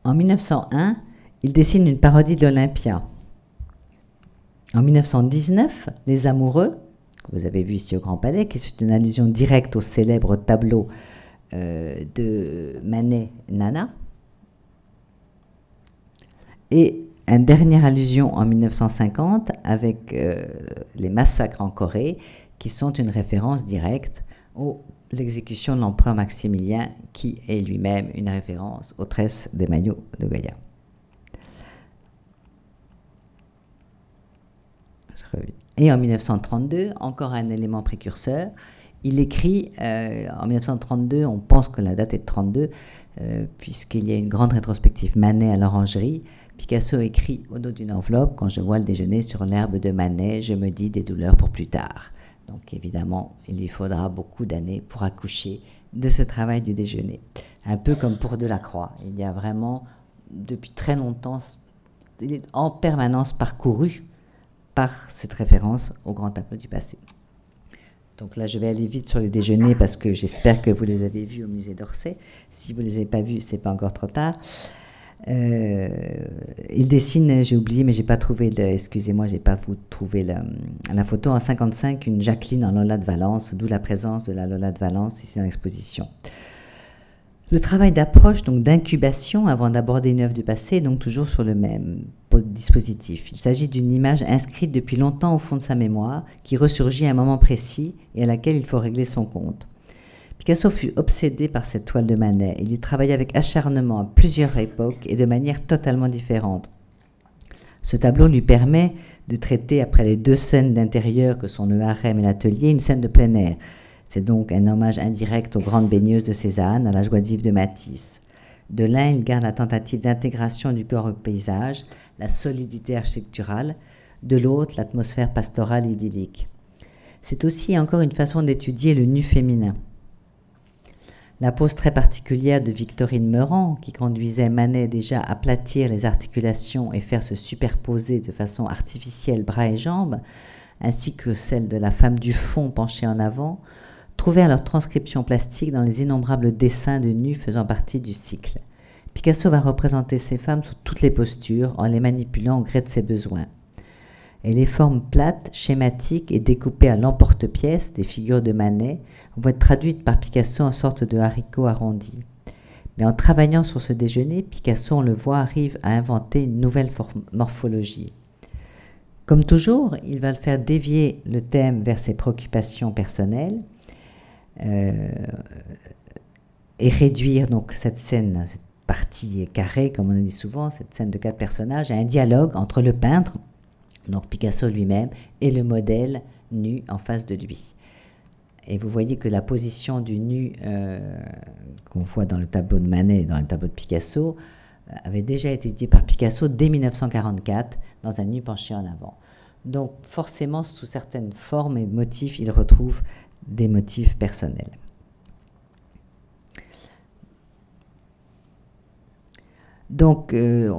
En 1901, il dessine une parodie de l'Olympia. En 1919, Les Amoureux, que vous avez vu ici au Grand Palais, qui est une allusion directe au célèbre tableau de Manet Nana. Et une dernière allusion en 1950 avec euh, les massacres en Corée, qui sont une référence directe aux exécutions de l'empereur Maximilien, qui est lui-même une référence aux tresses des maillots de Goya. Et en 1932, encore un élément précurseur, il écrit euh, en 1932, on pense que la date est de 32, euh, puisqu'il y a une grande rétrospective Manet à l'orangerie. Picasso écrit au dos d'une enveloppe Quand je vois le déjeuner sur l'herbe de Manet, je me dis des douleurs pour plus tard. Donc évidemment, il lui faudra beaucoup d'années pour accoucher de ce travail du déjeuner. Un peu comme pour Delacroix. Il y a vraiment, depuis très longtemps, il est en permanence parcouru par cette référence au grand tableau du passé. Donc là, je vais aller vite sur le déjeuner parce que j'espère que vous les avez vus au musée d'Orsay. Si vous ne les avez pas vus, c'est pas encore trop tard. Euh, il dessine, j'ai oublié, mais j'ai pas trouvé, excusez-moi, j'ai pas trouvé la, la, photo en 55, une Jacqueline en Lola de Valence, d'où la présence de la Lola de Valence ici dans l'exposition. Le travail d'approche, donc d'incubation avant d'aborder une œuvre du passé, est donc toujours sur le même Il s'agit d'une image inscrite depuis longtemps au fond de sa mémoire, qui ressurgit à un moment précis et à laquelle il faut régler son compte. Picasso fut obsédé par cette toile de Manet. Il y travailla avec acharnement à plusieurs époques et de manière totalement différente. Ce tableau lui permet de traiter, après les deux scènes d'intérieur que sont le harem et l'atelier, une scène de plein air, c'est donc un hommage indirect aux grandes baigneuses de Cézanne, à la joie de de Matisse. De l'un, il garde la tentative d'intégration du corps au paysage, la solidité architecturale, de l'autre, l'atmosphère pastorale idyllique. C'est aussi encore une façon d'étudier le nu féminin. La pose très particulière de Victorine Meurant, qui conduisait Manet déjà à aplatir les articulations et faire se superposer de façon artificielle bras et jambes, ainsi que celle de la femme du fond penchée en avant, à leur transcription plastique dans les innombrables dessins de nus faisant partie du cycle. Picasso va représenter ces femmes sous toutes les postures en les manipulant au gré de ses besoins. Et les formes plates, schématiques et découpées à l'emporte-pièce des figures de Manet vont être traduites par Picasso en sorte de haricots arrondis. Mais en travaillant sur ce déjeuner, Picasso, on le voit, arrive à inventer une nouvelle morphologie. Comme toujours, il va le faire dévier le thème vers ses préoccupations personnelles et réduire donc cette scène, cette partie carrée, comme on a dit souvent, cette scène de quatre personnages, à un dialogue entre le peintre donc Picasso lui-même, et le modèle nu en face de lui. Et vous voyez que la position du nu euh, qu'on voit dans le tableau de Manet et dans le tableau de Picasso euh, avait déjà été étudiée par Picasso dès 1944 dans un nu penché en avant. Donc forcément, sous certaines formes et motifs, il retrouve des motifs personnels. Donc, euh,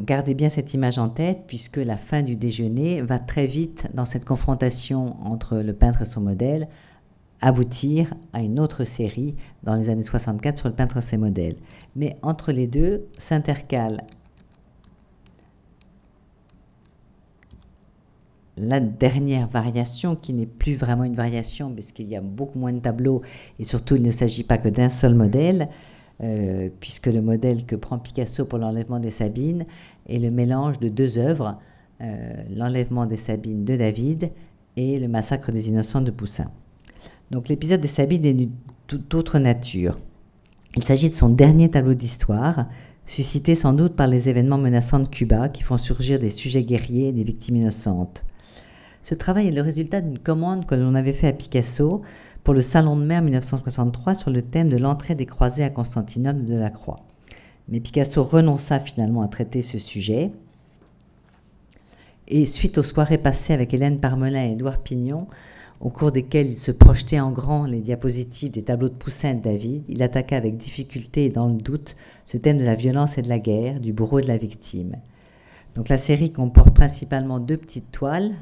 gardez bien cette image en tête, puisque la fin du déjeuner va très vite dans cette confrontation entre le peintre et son modèle, aboutir à une autre série dans les années 64 sur le peintre et ses modèles. Mais entre les deux s'intercale la dernière variation, qui n'est plus vraiment une variation, puisqu'il y a beaucoup moins de tableaux, et surtout il ne s'agit pas que d'un seul modèle, euh, puisque le modèle que prend Picasso pour l'enlèvement des Sabines est le mélange de deux œuvres, euh, l'enlèvement des Sabines de David et le massacre des innocents de Poussin. Donc l'épisode des Sabines est d'une toute autre nature. Il s'agit de son dernier tableau d'histoire, suscité sans doute par les événements menaçants de Cuba qui font surgir des sujets guerriers et des victimes innocentes. Ce travail est le résultat d'une commande que l'on avait fait à Picasso pour le Salon de mer 1963 sur le thème de l'entrée des croisés à Constantinople de la Croix. Mais Picasso renonça finalement à traiter ce sujet. Et suite aux soirées passées avec Hélène Parmelin et Édouard Pignon, au cours desquelles il se projetait en grand les diapositives des tableaux de Poussin et de David, il attaqua avec difficulté et dans le doute ce thème de la violence et de la guerre, du bourreau et de la victime. Donc la série comporte principalement deux petites toiles,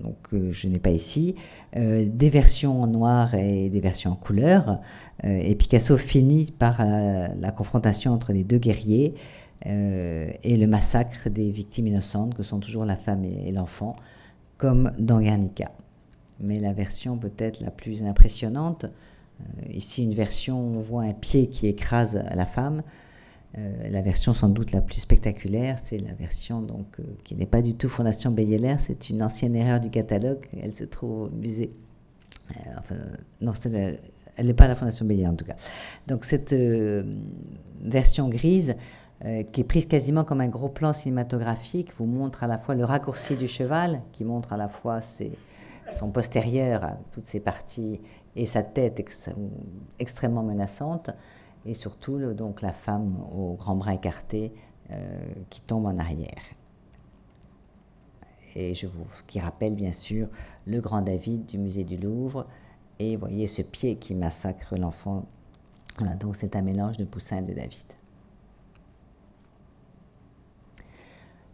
donc euh, je n'ai pas ici, euh, des versions en noir et des versions en couleur. Euh, et Picasso finit par la confrontation entre les deux guerriers et le massacre des victimes innocentes que sont toujours la femme et l'enfant comme dans Guernica. Mais la version peut-être la plus impressionnante, ici une version où on voit un pied qui écrase la femme. Euh, la version sans doute la plus spectaculaire, c'est la version donc euh, qui n'est pas du tout Fondation Beyeler, c'est une ancienne erreur du catalogue. Elle se trouve au musée. enfin, non, elle n'est pas la Fondation Beyeler en tout cas. Donc cette version grise euh, qui est prise quasiment comme un gros plan cinématographique, vous montre à la fois le raccourci du cheval, qui montre à la fois son postérieur, toutes ses parties, et sa tête extrêmement menaçante, et surtout donc la femme au grand bras écarté euh, qui tombe en arrière. Et qui rappelle bien sûr le grand David du musée du Louvre, et voyez ce pied qui massacre l'enfant. Donc c'est un mélange de Poussin et de David.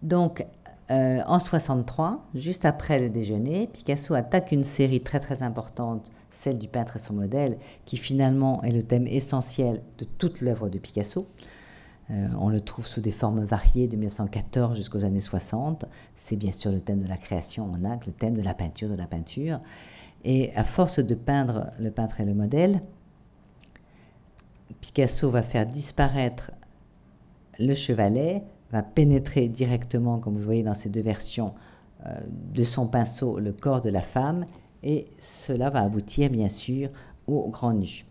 Donc, euh, en 63, juste après le déjeuner, Picasso attaque une série très très importante, celle du peintre et son modèle, qui finalement est le thème essentiel de toute l'œuvre de Picasso. Euh, on le trouve sous des formes variées de 1914 jusqu'aux années 60. C'est bien sûr le thème de la création en acte, le thème de la peinture de la peinture. Et à force de peindre le peintre et le modèle, Picasso va faire disparaître le chevalet, va pénétrer directement, comme vous voyez dans ces deux versions, euh, de son pinceau le corps de la femme, et cela va aboutir bien sûr au grand nu.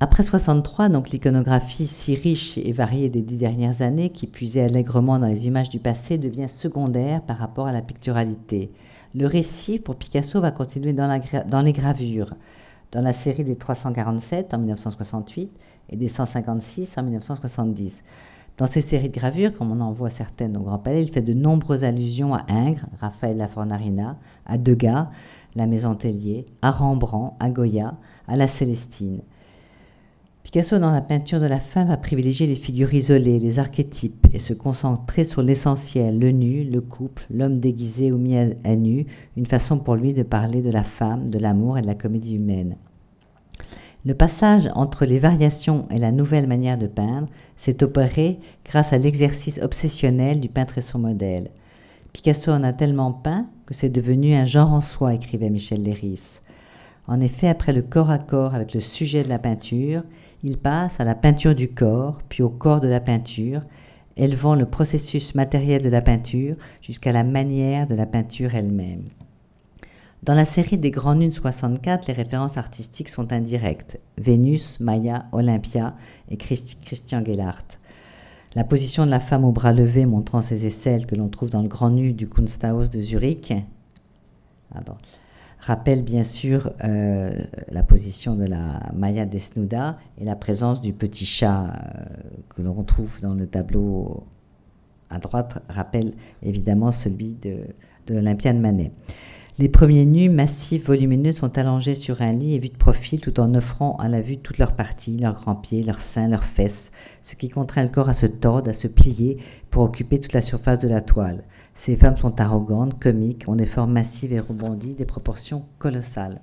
Après 63, donc l'iconographie si riche et variée des dix dernières années, qui puisait allègrement dans les images du passé, devient secondaire par rapport à la picturalité. Le récit pour Picasso va continuer dans, dans les gravures. Dans la série des 347 en 1968, et des 156 en 1970. Dans ces séries de gravures, comme on en voit certaines au Grand Palais, il fait de nombreuses allusions à Ingres, Raphaël Lafornarina, à Degas, la Maison Tellier, à Rembrandt, à Goya, à la Célestine. Picasso, dans la peinture de la femme, a privilégié les figures isolées, les archétypes, et se concentrer sur l'essentiel, le nu, le couple, l'homme déguisé ou mis à nu, une façon pour lui de parler de la femme, de l'amour et de la comédie humaine. Le passage entre les variations et la nouvelle manière de peindre s'est opéré grâce à l'exercice obsessionnel du peintre et son modèle. Picasso en a tellement peint que c'est devenu un genre en soi, écrivait Michel Léris. En effet, après le corps à corps avec le sujet de la peinture, il passe à la peinture du corps, puis au corps de la peinture, élevant le processus matériel de la peinture jusqu'à la manière de la peinture elle-même. Dans la série des Grands Nunes 64, les références artistiques sont indirectes. Vénus, Maya, Olympia et Christian Gellhardt. La position de la femme au bras levé montrant ses aisselles que l'on trouve dans le grand nu du Kunsthaus de Zurich rappelle bien sûr euh, la position de la Maya desnuda et la présence du petit chat euh, que l'on retrouve dans le tableau à droite rappelle évidemment celui de, de l'Olympiade Manet. Les premiers nus massifs volumineux sont allongés sur un lit et vus de profil tout en offrant à la vue toutes leurs parties, leurs grands pieds, leurs seins, leurs fesses, ce qui contraint le corps à se tordre, à se plier pour occuper toute la surface de la toile. Ces femmes sont arrogantes, comiques, ont des formes massives et rebondies, des proportions colossales.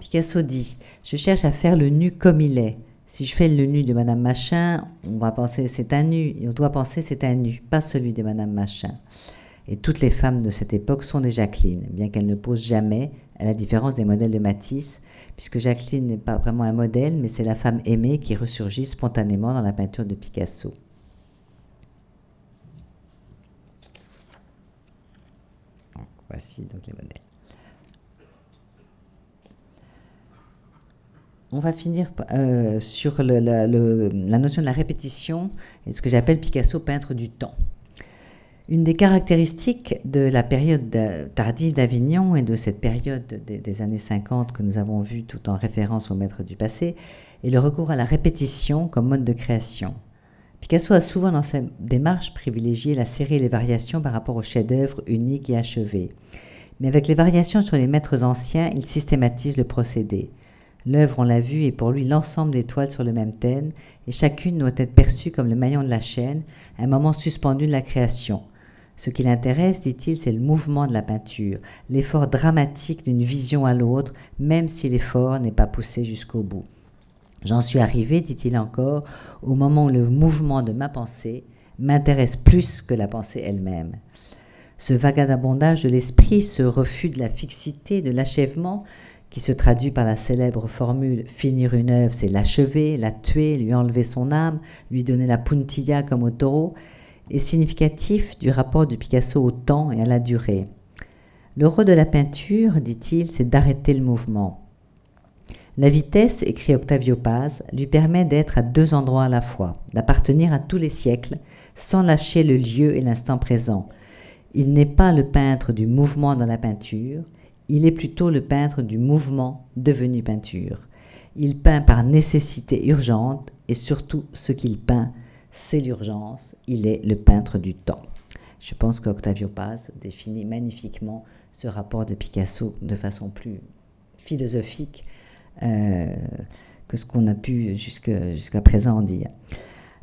Picasso dit Je cherche à faire le nu comme il est. Si je fais le nu de Madame Machin, on va penser c'est un nu, et on doit penser c'est un nu, pas celui de Madame Machin. Et toutes les femmes de cette époque sont des Jacqueline, bien qu'elles ne posent jamais, à la différence des modèles de Matisse, puisque Jacqueline n'est pas vraiment un modèle, mais c'est la femme aimée qui ressurgit spontanément dans la peinture de Picasso. Voici donc les modèles. On va finir euh, sur la, notion de la répétition et ce que j'appelle Picasso peintre du temps. Une des caractéristiques de la période tardive d'Avignon et de cette période des, années 50 que nous avons vue tout en référence au maître du passé est le recours à la répétition comme mode de création. Picasso a souvent dans sa démarche privilégié la série et les variations par rapport au chef-d'œuvre unique et achevé. Mais avec les variations sur les maîtres anciens, il systématise le procédé. L'œuvre, on l'a vu, est pour lui l'ensemble des toiles sur le même thème, et chacune doit être perçue comme le maillon de la chaîne, un moment suspendu de la création. Ce qui l'intéresse, dit-il, c'est le mouvement de la peinture, l'effort dramatique d'une vision à l'autre, même si l'effort n'est pas poussé jusqu'au bout. J'en suis arrivé, dit-il encore, au moment où le mouvement de ma pensée m'intéresse plus que la pensée elle-même. Ce vagabondage de l'esprit, ce refus de la fixité, de l'achèvement, qui se traduit par la célèbre formule finir une œuvre, c'est l'achever, la tuer, lui enlever son âme, lui donner la puntilla comme au taureau, est significatif du rapport de Picasso au temps et à la durée. Le rôle de la peinture, dit-il, c'est d'arrêter le mouvement. La vitesse, écrit Octavio Paz, lui permet d'être à deux endroits à la fois, d'appartenir à tous les siècles, sans lâcher le lieu et l'instant présent. Il n'est pas le peintre du mouvement dans la peinture, il est plutôt le peintre du mouvement devenu peinture. Il peint par nécessité urgente et surtout ce qu'il peint, c'est l'urgence. Il est le peintre du temps. Je pense qu'Octavio Paz définit magnifiquement ce rapport de Picasso de façon plus philosophique euh, que ce qu'on a pu jusqu'à présent en dire.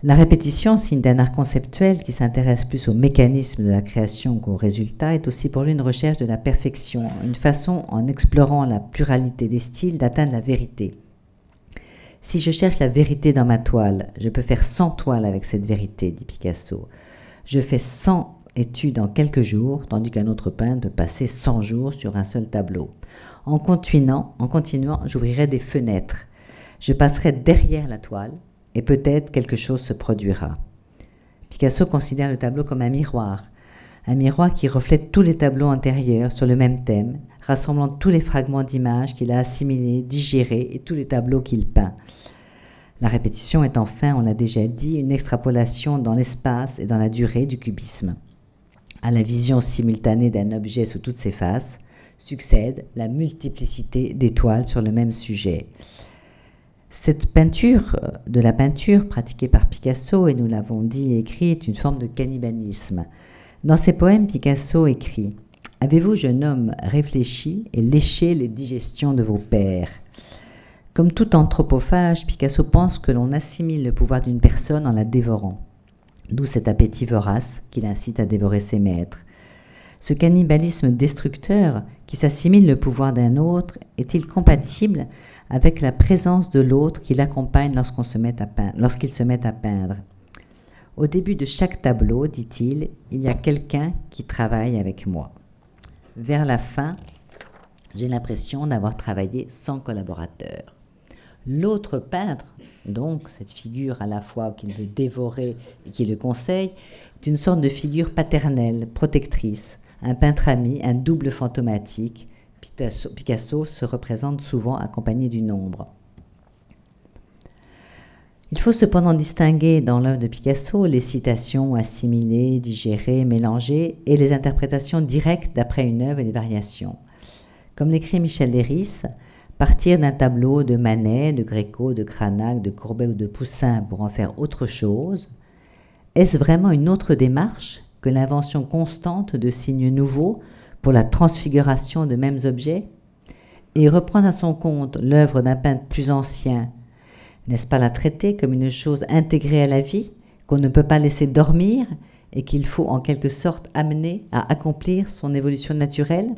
La répétition, signe d'un art conceptuel qui s'intéresse plus au mécanisme de la création qu'au résultat, est aussi pour lui une recherche de la perfection, une façon, en explorant la pluralité des styles, d'atteindre la vérité. Si je cherche la vérité dans ma toile, je peux faire 100 toiles avec cette vérité, dit Picasso. Je fais 100 études en quelques jours, tandis qu'un autre peintre peut passer 100 jours sur un seul tableau. En continuant, en continuant j'ouvrirai des fenêtres. Je passerai derrière la toile et peut-être quelque chose se produira. Picasso considère le tableau comme un miroir, un miroir qui reflète tous les tableaux antérieurs sur le même thème, rassemblant tous les fragments d'images qu'il a assimilés, digérés et tous les tableaux qu'il peint. La répétition est enfin, on l'a déjà dit, une extrapolation dans l'espace et dans la durée du cubisme. À la vision simultanée d'un objet sous toutes ses faces, succède la multiplicité d'étoiles sur le même sujet. Cette peinture, euh, de la peinture pratiquée par Picasso, et nous l'avons dit et écrit, est une forme de cannibalisme. Dans ses poèmes, Picasso écrit Avez-vous, jeune homme, réfléchi et léché les digestions de vos pères? Comme tout anthropophage, Picasso pense que l'on assimile le pouvoir d'une personne en la dévorant. D'où cet appétit vorace qui l'incite à dévorer ses maîtres. Ce cannibalisme destructeur qui s'assimile le pouvoir d'un autre est-il compatible avec la présence de l'autre qui l'accompagne lorsqu'il se, met à peindre, se met à peindre Au début de chaque tableau, dit-il, il y a quelqu'un qui travaille avec moi. Vers la fin, j'ai l'impression d'avoir travaillé sans collaborateur. L'autre peintre, donc cette figure à la fois qu'il veut dévorer et qui le conseille, est une sorte de figure paternelle, protectrice, un peintre ami, un double fantomatique. Picasso, se représente souvent accompagné du nombre. Il faut cependant distinguer dans l'œuvre de Picasso les citations assimilées, digérées, mélangées et les interprétations directes d'après une œuvre et les variations. Comme l'écrit Michel Léris, partir d'un tableau de Manet, de Gréco, de Cranach, de Courbet ou de Poussin pour en faire autre chose, est-ce vraiment une autre démarche que l'invention constante de signes nouveaux pour la transfiguration de mêmes objets? Et reprendre à son compte l'œuvre d'un peintre plus ancien n'est-ce pas la traiter comme une chose intégrée à la vie, qu'on ne peut pas laisser dormir et qu'il faut en quelque sorte amener à accomplir son évolution naturelle?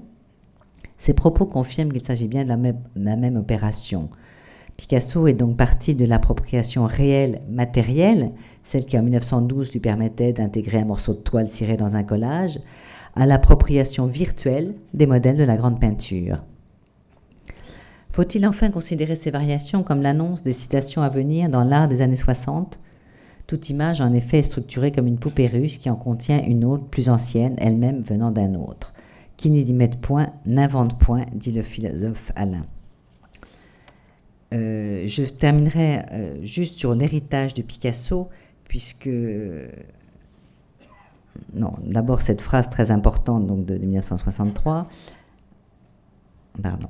Ces propos confirment qu'il s'agit bien de la même, opération. Picasso est donc parti de l'appropriation réelle, matérielle, celle qui en 1912 lui permettait d'intégrer un morceau de toile ciré dans un collage, à l'appropriation virtuelle des modèles de la grande peinture. Faut-il enfin considérer ces variations comme l'annonce des citations à venir dans l'art des années 60 Toute image, en effet, est structurée comme une poupée russe qui en contient une autre plus ancienne, elle-même venant d'un autre. Qui n'y met point, n'invente point, dit le philosophe Alain. Euh, je terminerai euh, juste sur l'héritage de Picasso, puisque non, d'abord cette phrase très importante de 1963. Pardon.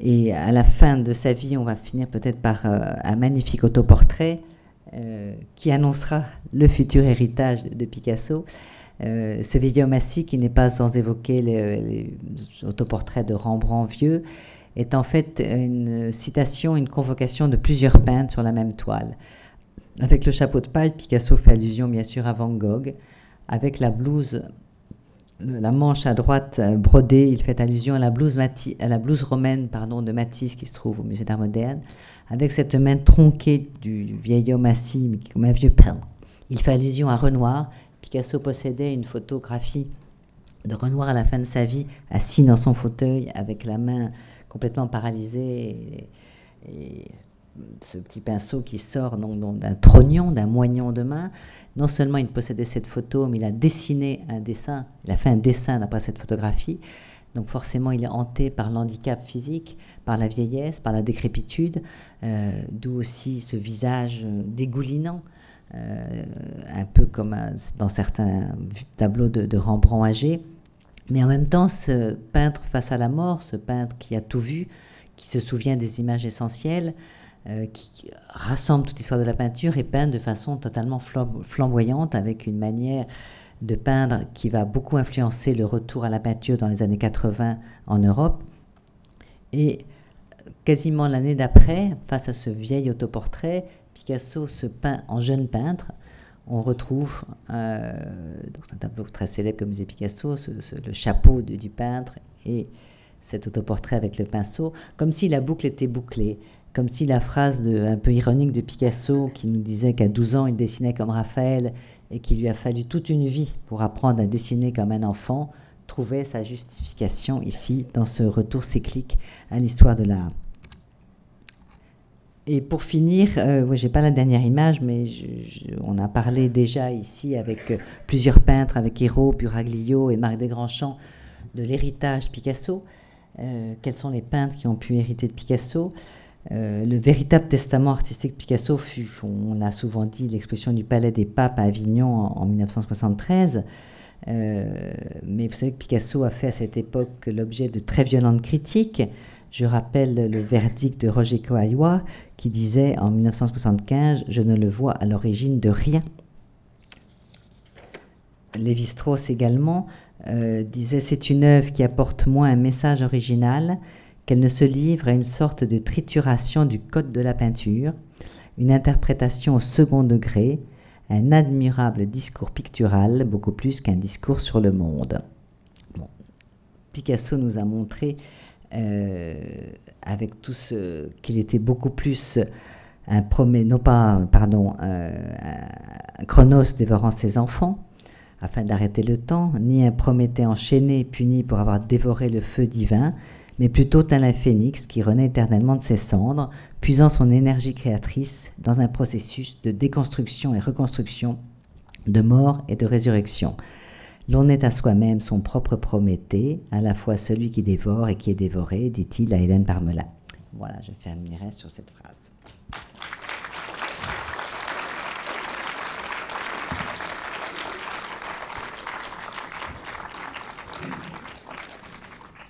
Et à la fin de sa vie, on va finir peut-être par euh, un magnifique autoportrait euh, qui annoncera le futur héritage de, Picasso. Euh, ce vieil assis, qui n'est pas sans évoquer les, les, autoportraits de Rembrandt vieux, est en fait une citation, une convocation de plusieurs peintres sur la même toile. Avec le chapeau de paille, Picasso fait allusion bien sûr à Van Gogh. Avec la blouse la manche à droite euh, brodée, il fait allusion à la blouse, romaine de Matisse qui se trouve au musée d'art moderne, avec cette main tronquée du vieil homme assis, comme un vieux pain. Il fait allusion à Renoir. Picasso possédait une photographie de Renoir à la fin de sa vie, assis dans son fauteuil, avec la main complètement paralysée et ce petit pinceau qui sort d'un trognon, d'un moignon de main. Non seulement il possédait cette photo, mais il a dessiné un dessin, il a fait un dessin d'après cette photographie. Donc forcément, il est hanté par l'handicap physique, par la vieillesse, par la décrépitude, euh, d'où aussi ce visage dégoulinant, euh, un peu comme dans certains tableaux de, de Rembrandt âgé. Mais en même temps, ce peintre face à la mort, ce peintre qui a tout vu, qui se souvient des images essentielles, euh, qui rassemble toute l'histoire de la peinture et peint de façon totalement flamboyante, avec une manière de peindre qui va beaucoup influencer le retour à la peinture dans les années 80 en Europe. Et quasiment l'année d'après, face à ce vieil autoportrait, Picasso se peint en jeune peintre. On retrouve, euh, un tableau très célèbre comme musée Picasso, le chapeau du peintre et cet autoportrait avec le pinceau, comme si la boucle était bouclée comme si la phrase un peu ironique de Picasso qui nous disait qu'à 12 ans il dessinait comme Raphaël et qu'il lui a fallu toute une vie pour apprendre à dessiner comme un enfant trouvait sa justification ici dans ce retour cyclique à l'histoire de l'art. Et pour finir, euh, j'ai pas la dernière image, mais on a parlé déjà ici avec euh, plusieurs peintres, avec Hérault, Buraglio et Marc Desgrandchamps, de l'héritage Picasso. Euh, quels sont les peintres qui ont pu hériter de Picasso? Euh, le véritable testament artistique de Picasso fut, on l'a souvent dit, l'expression du Palais des Papes à Avignon en, en 1973. Euh, mais vous savez que Picasso a fait à cette époque l'objet de très violentes critiques. Je rappelle le verdict de Roger Coaillois qui disait en 1975 Je ne le vois à l'origine de rien. Lévi-Strauss également euh, disait C'est une œuvre qui apporte moins un message original qu'elle ne se livre à une sorte de trituration du code de la peinture, une interprétation au second degré, un admirable discours pictural, beaucoup plus qu'un discours sur le monde. Picasso nous a montré, euh, avec tout ce qu'il était beaucoup plus un promé, non pas, pardon, euh, un chronos dévorant ses enfants, afin d'arrêter le temps, ni un Prométhée enchaîné, puni pour avoir dévoré le feu divin, mais plutôt un phénix qui renaît éternellement de ses cendres, puisant son énergie créatrice dans un processus de déconstruction et reconstruction, de mort et de résurrection. L'on est à soi-même son propre Prométhée, à la fois celui qui dévore et qui est dévoré, dit-il à Hélène Parmelin. Voilà, je terminerai sur cette phrase.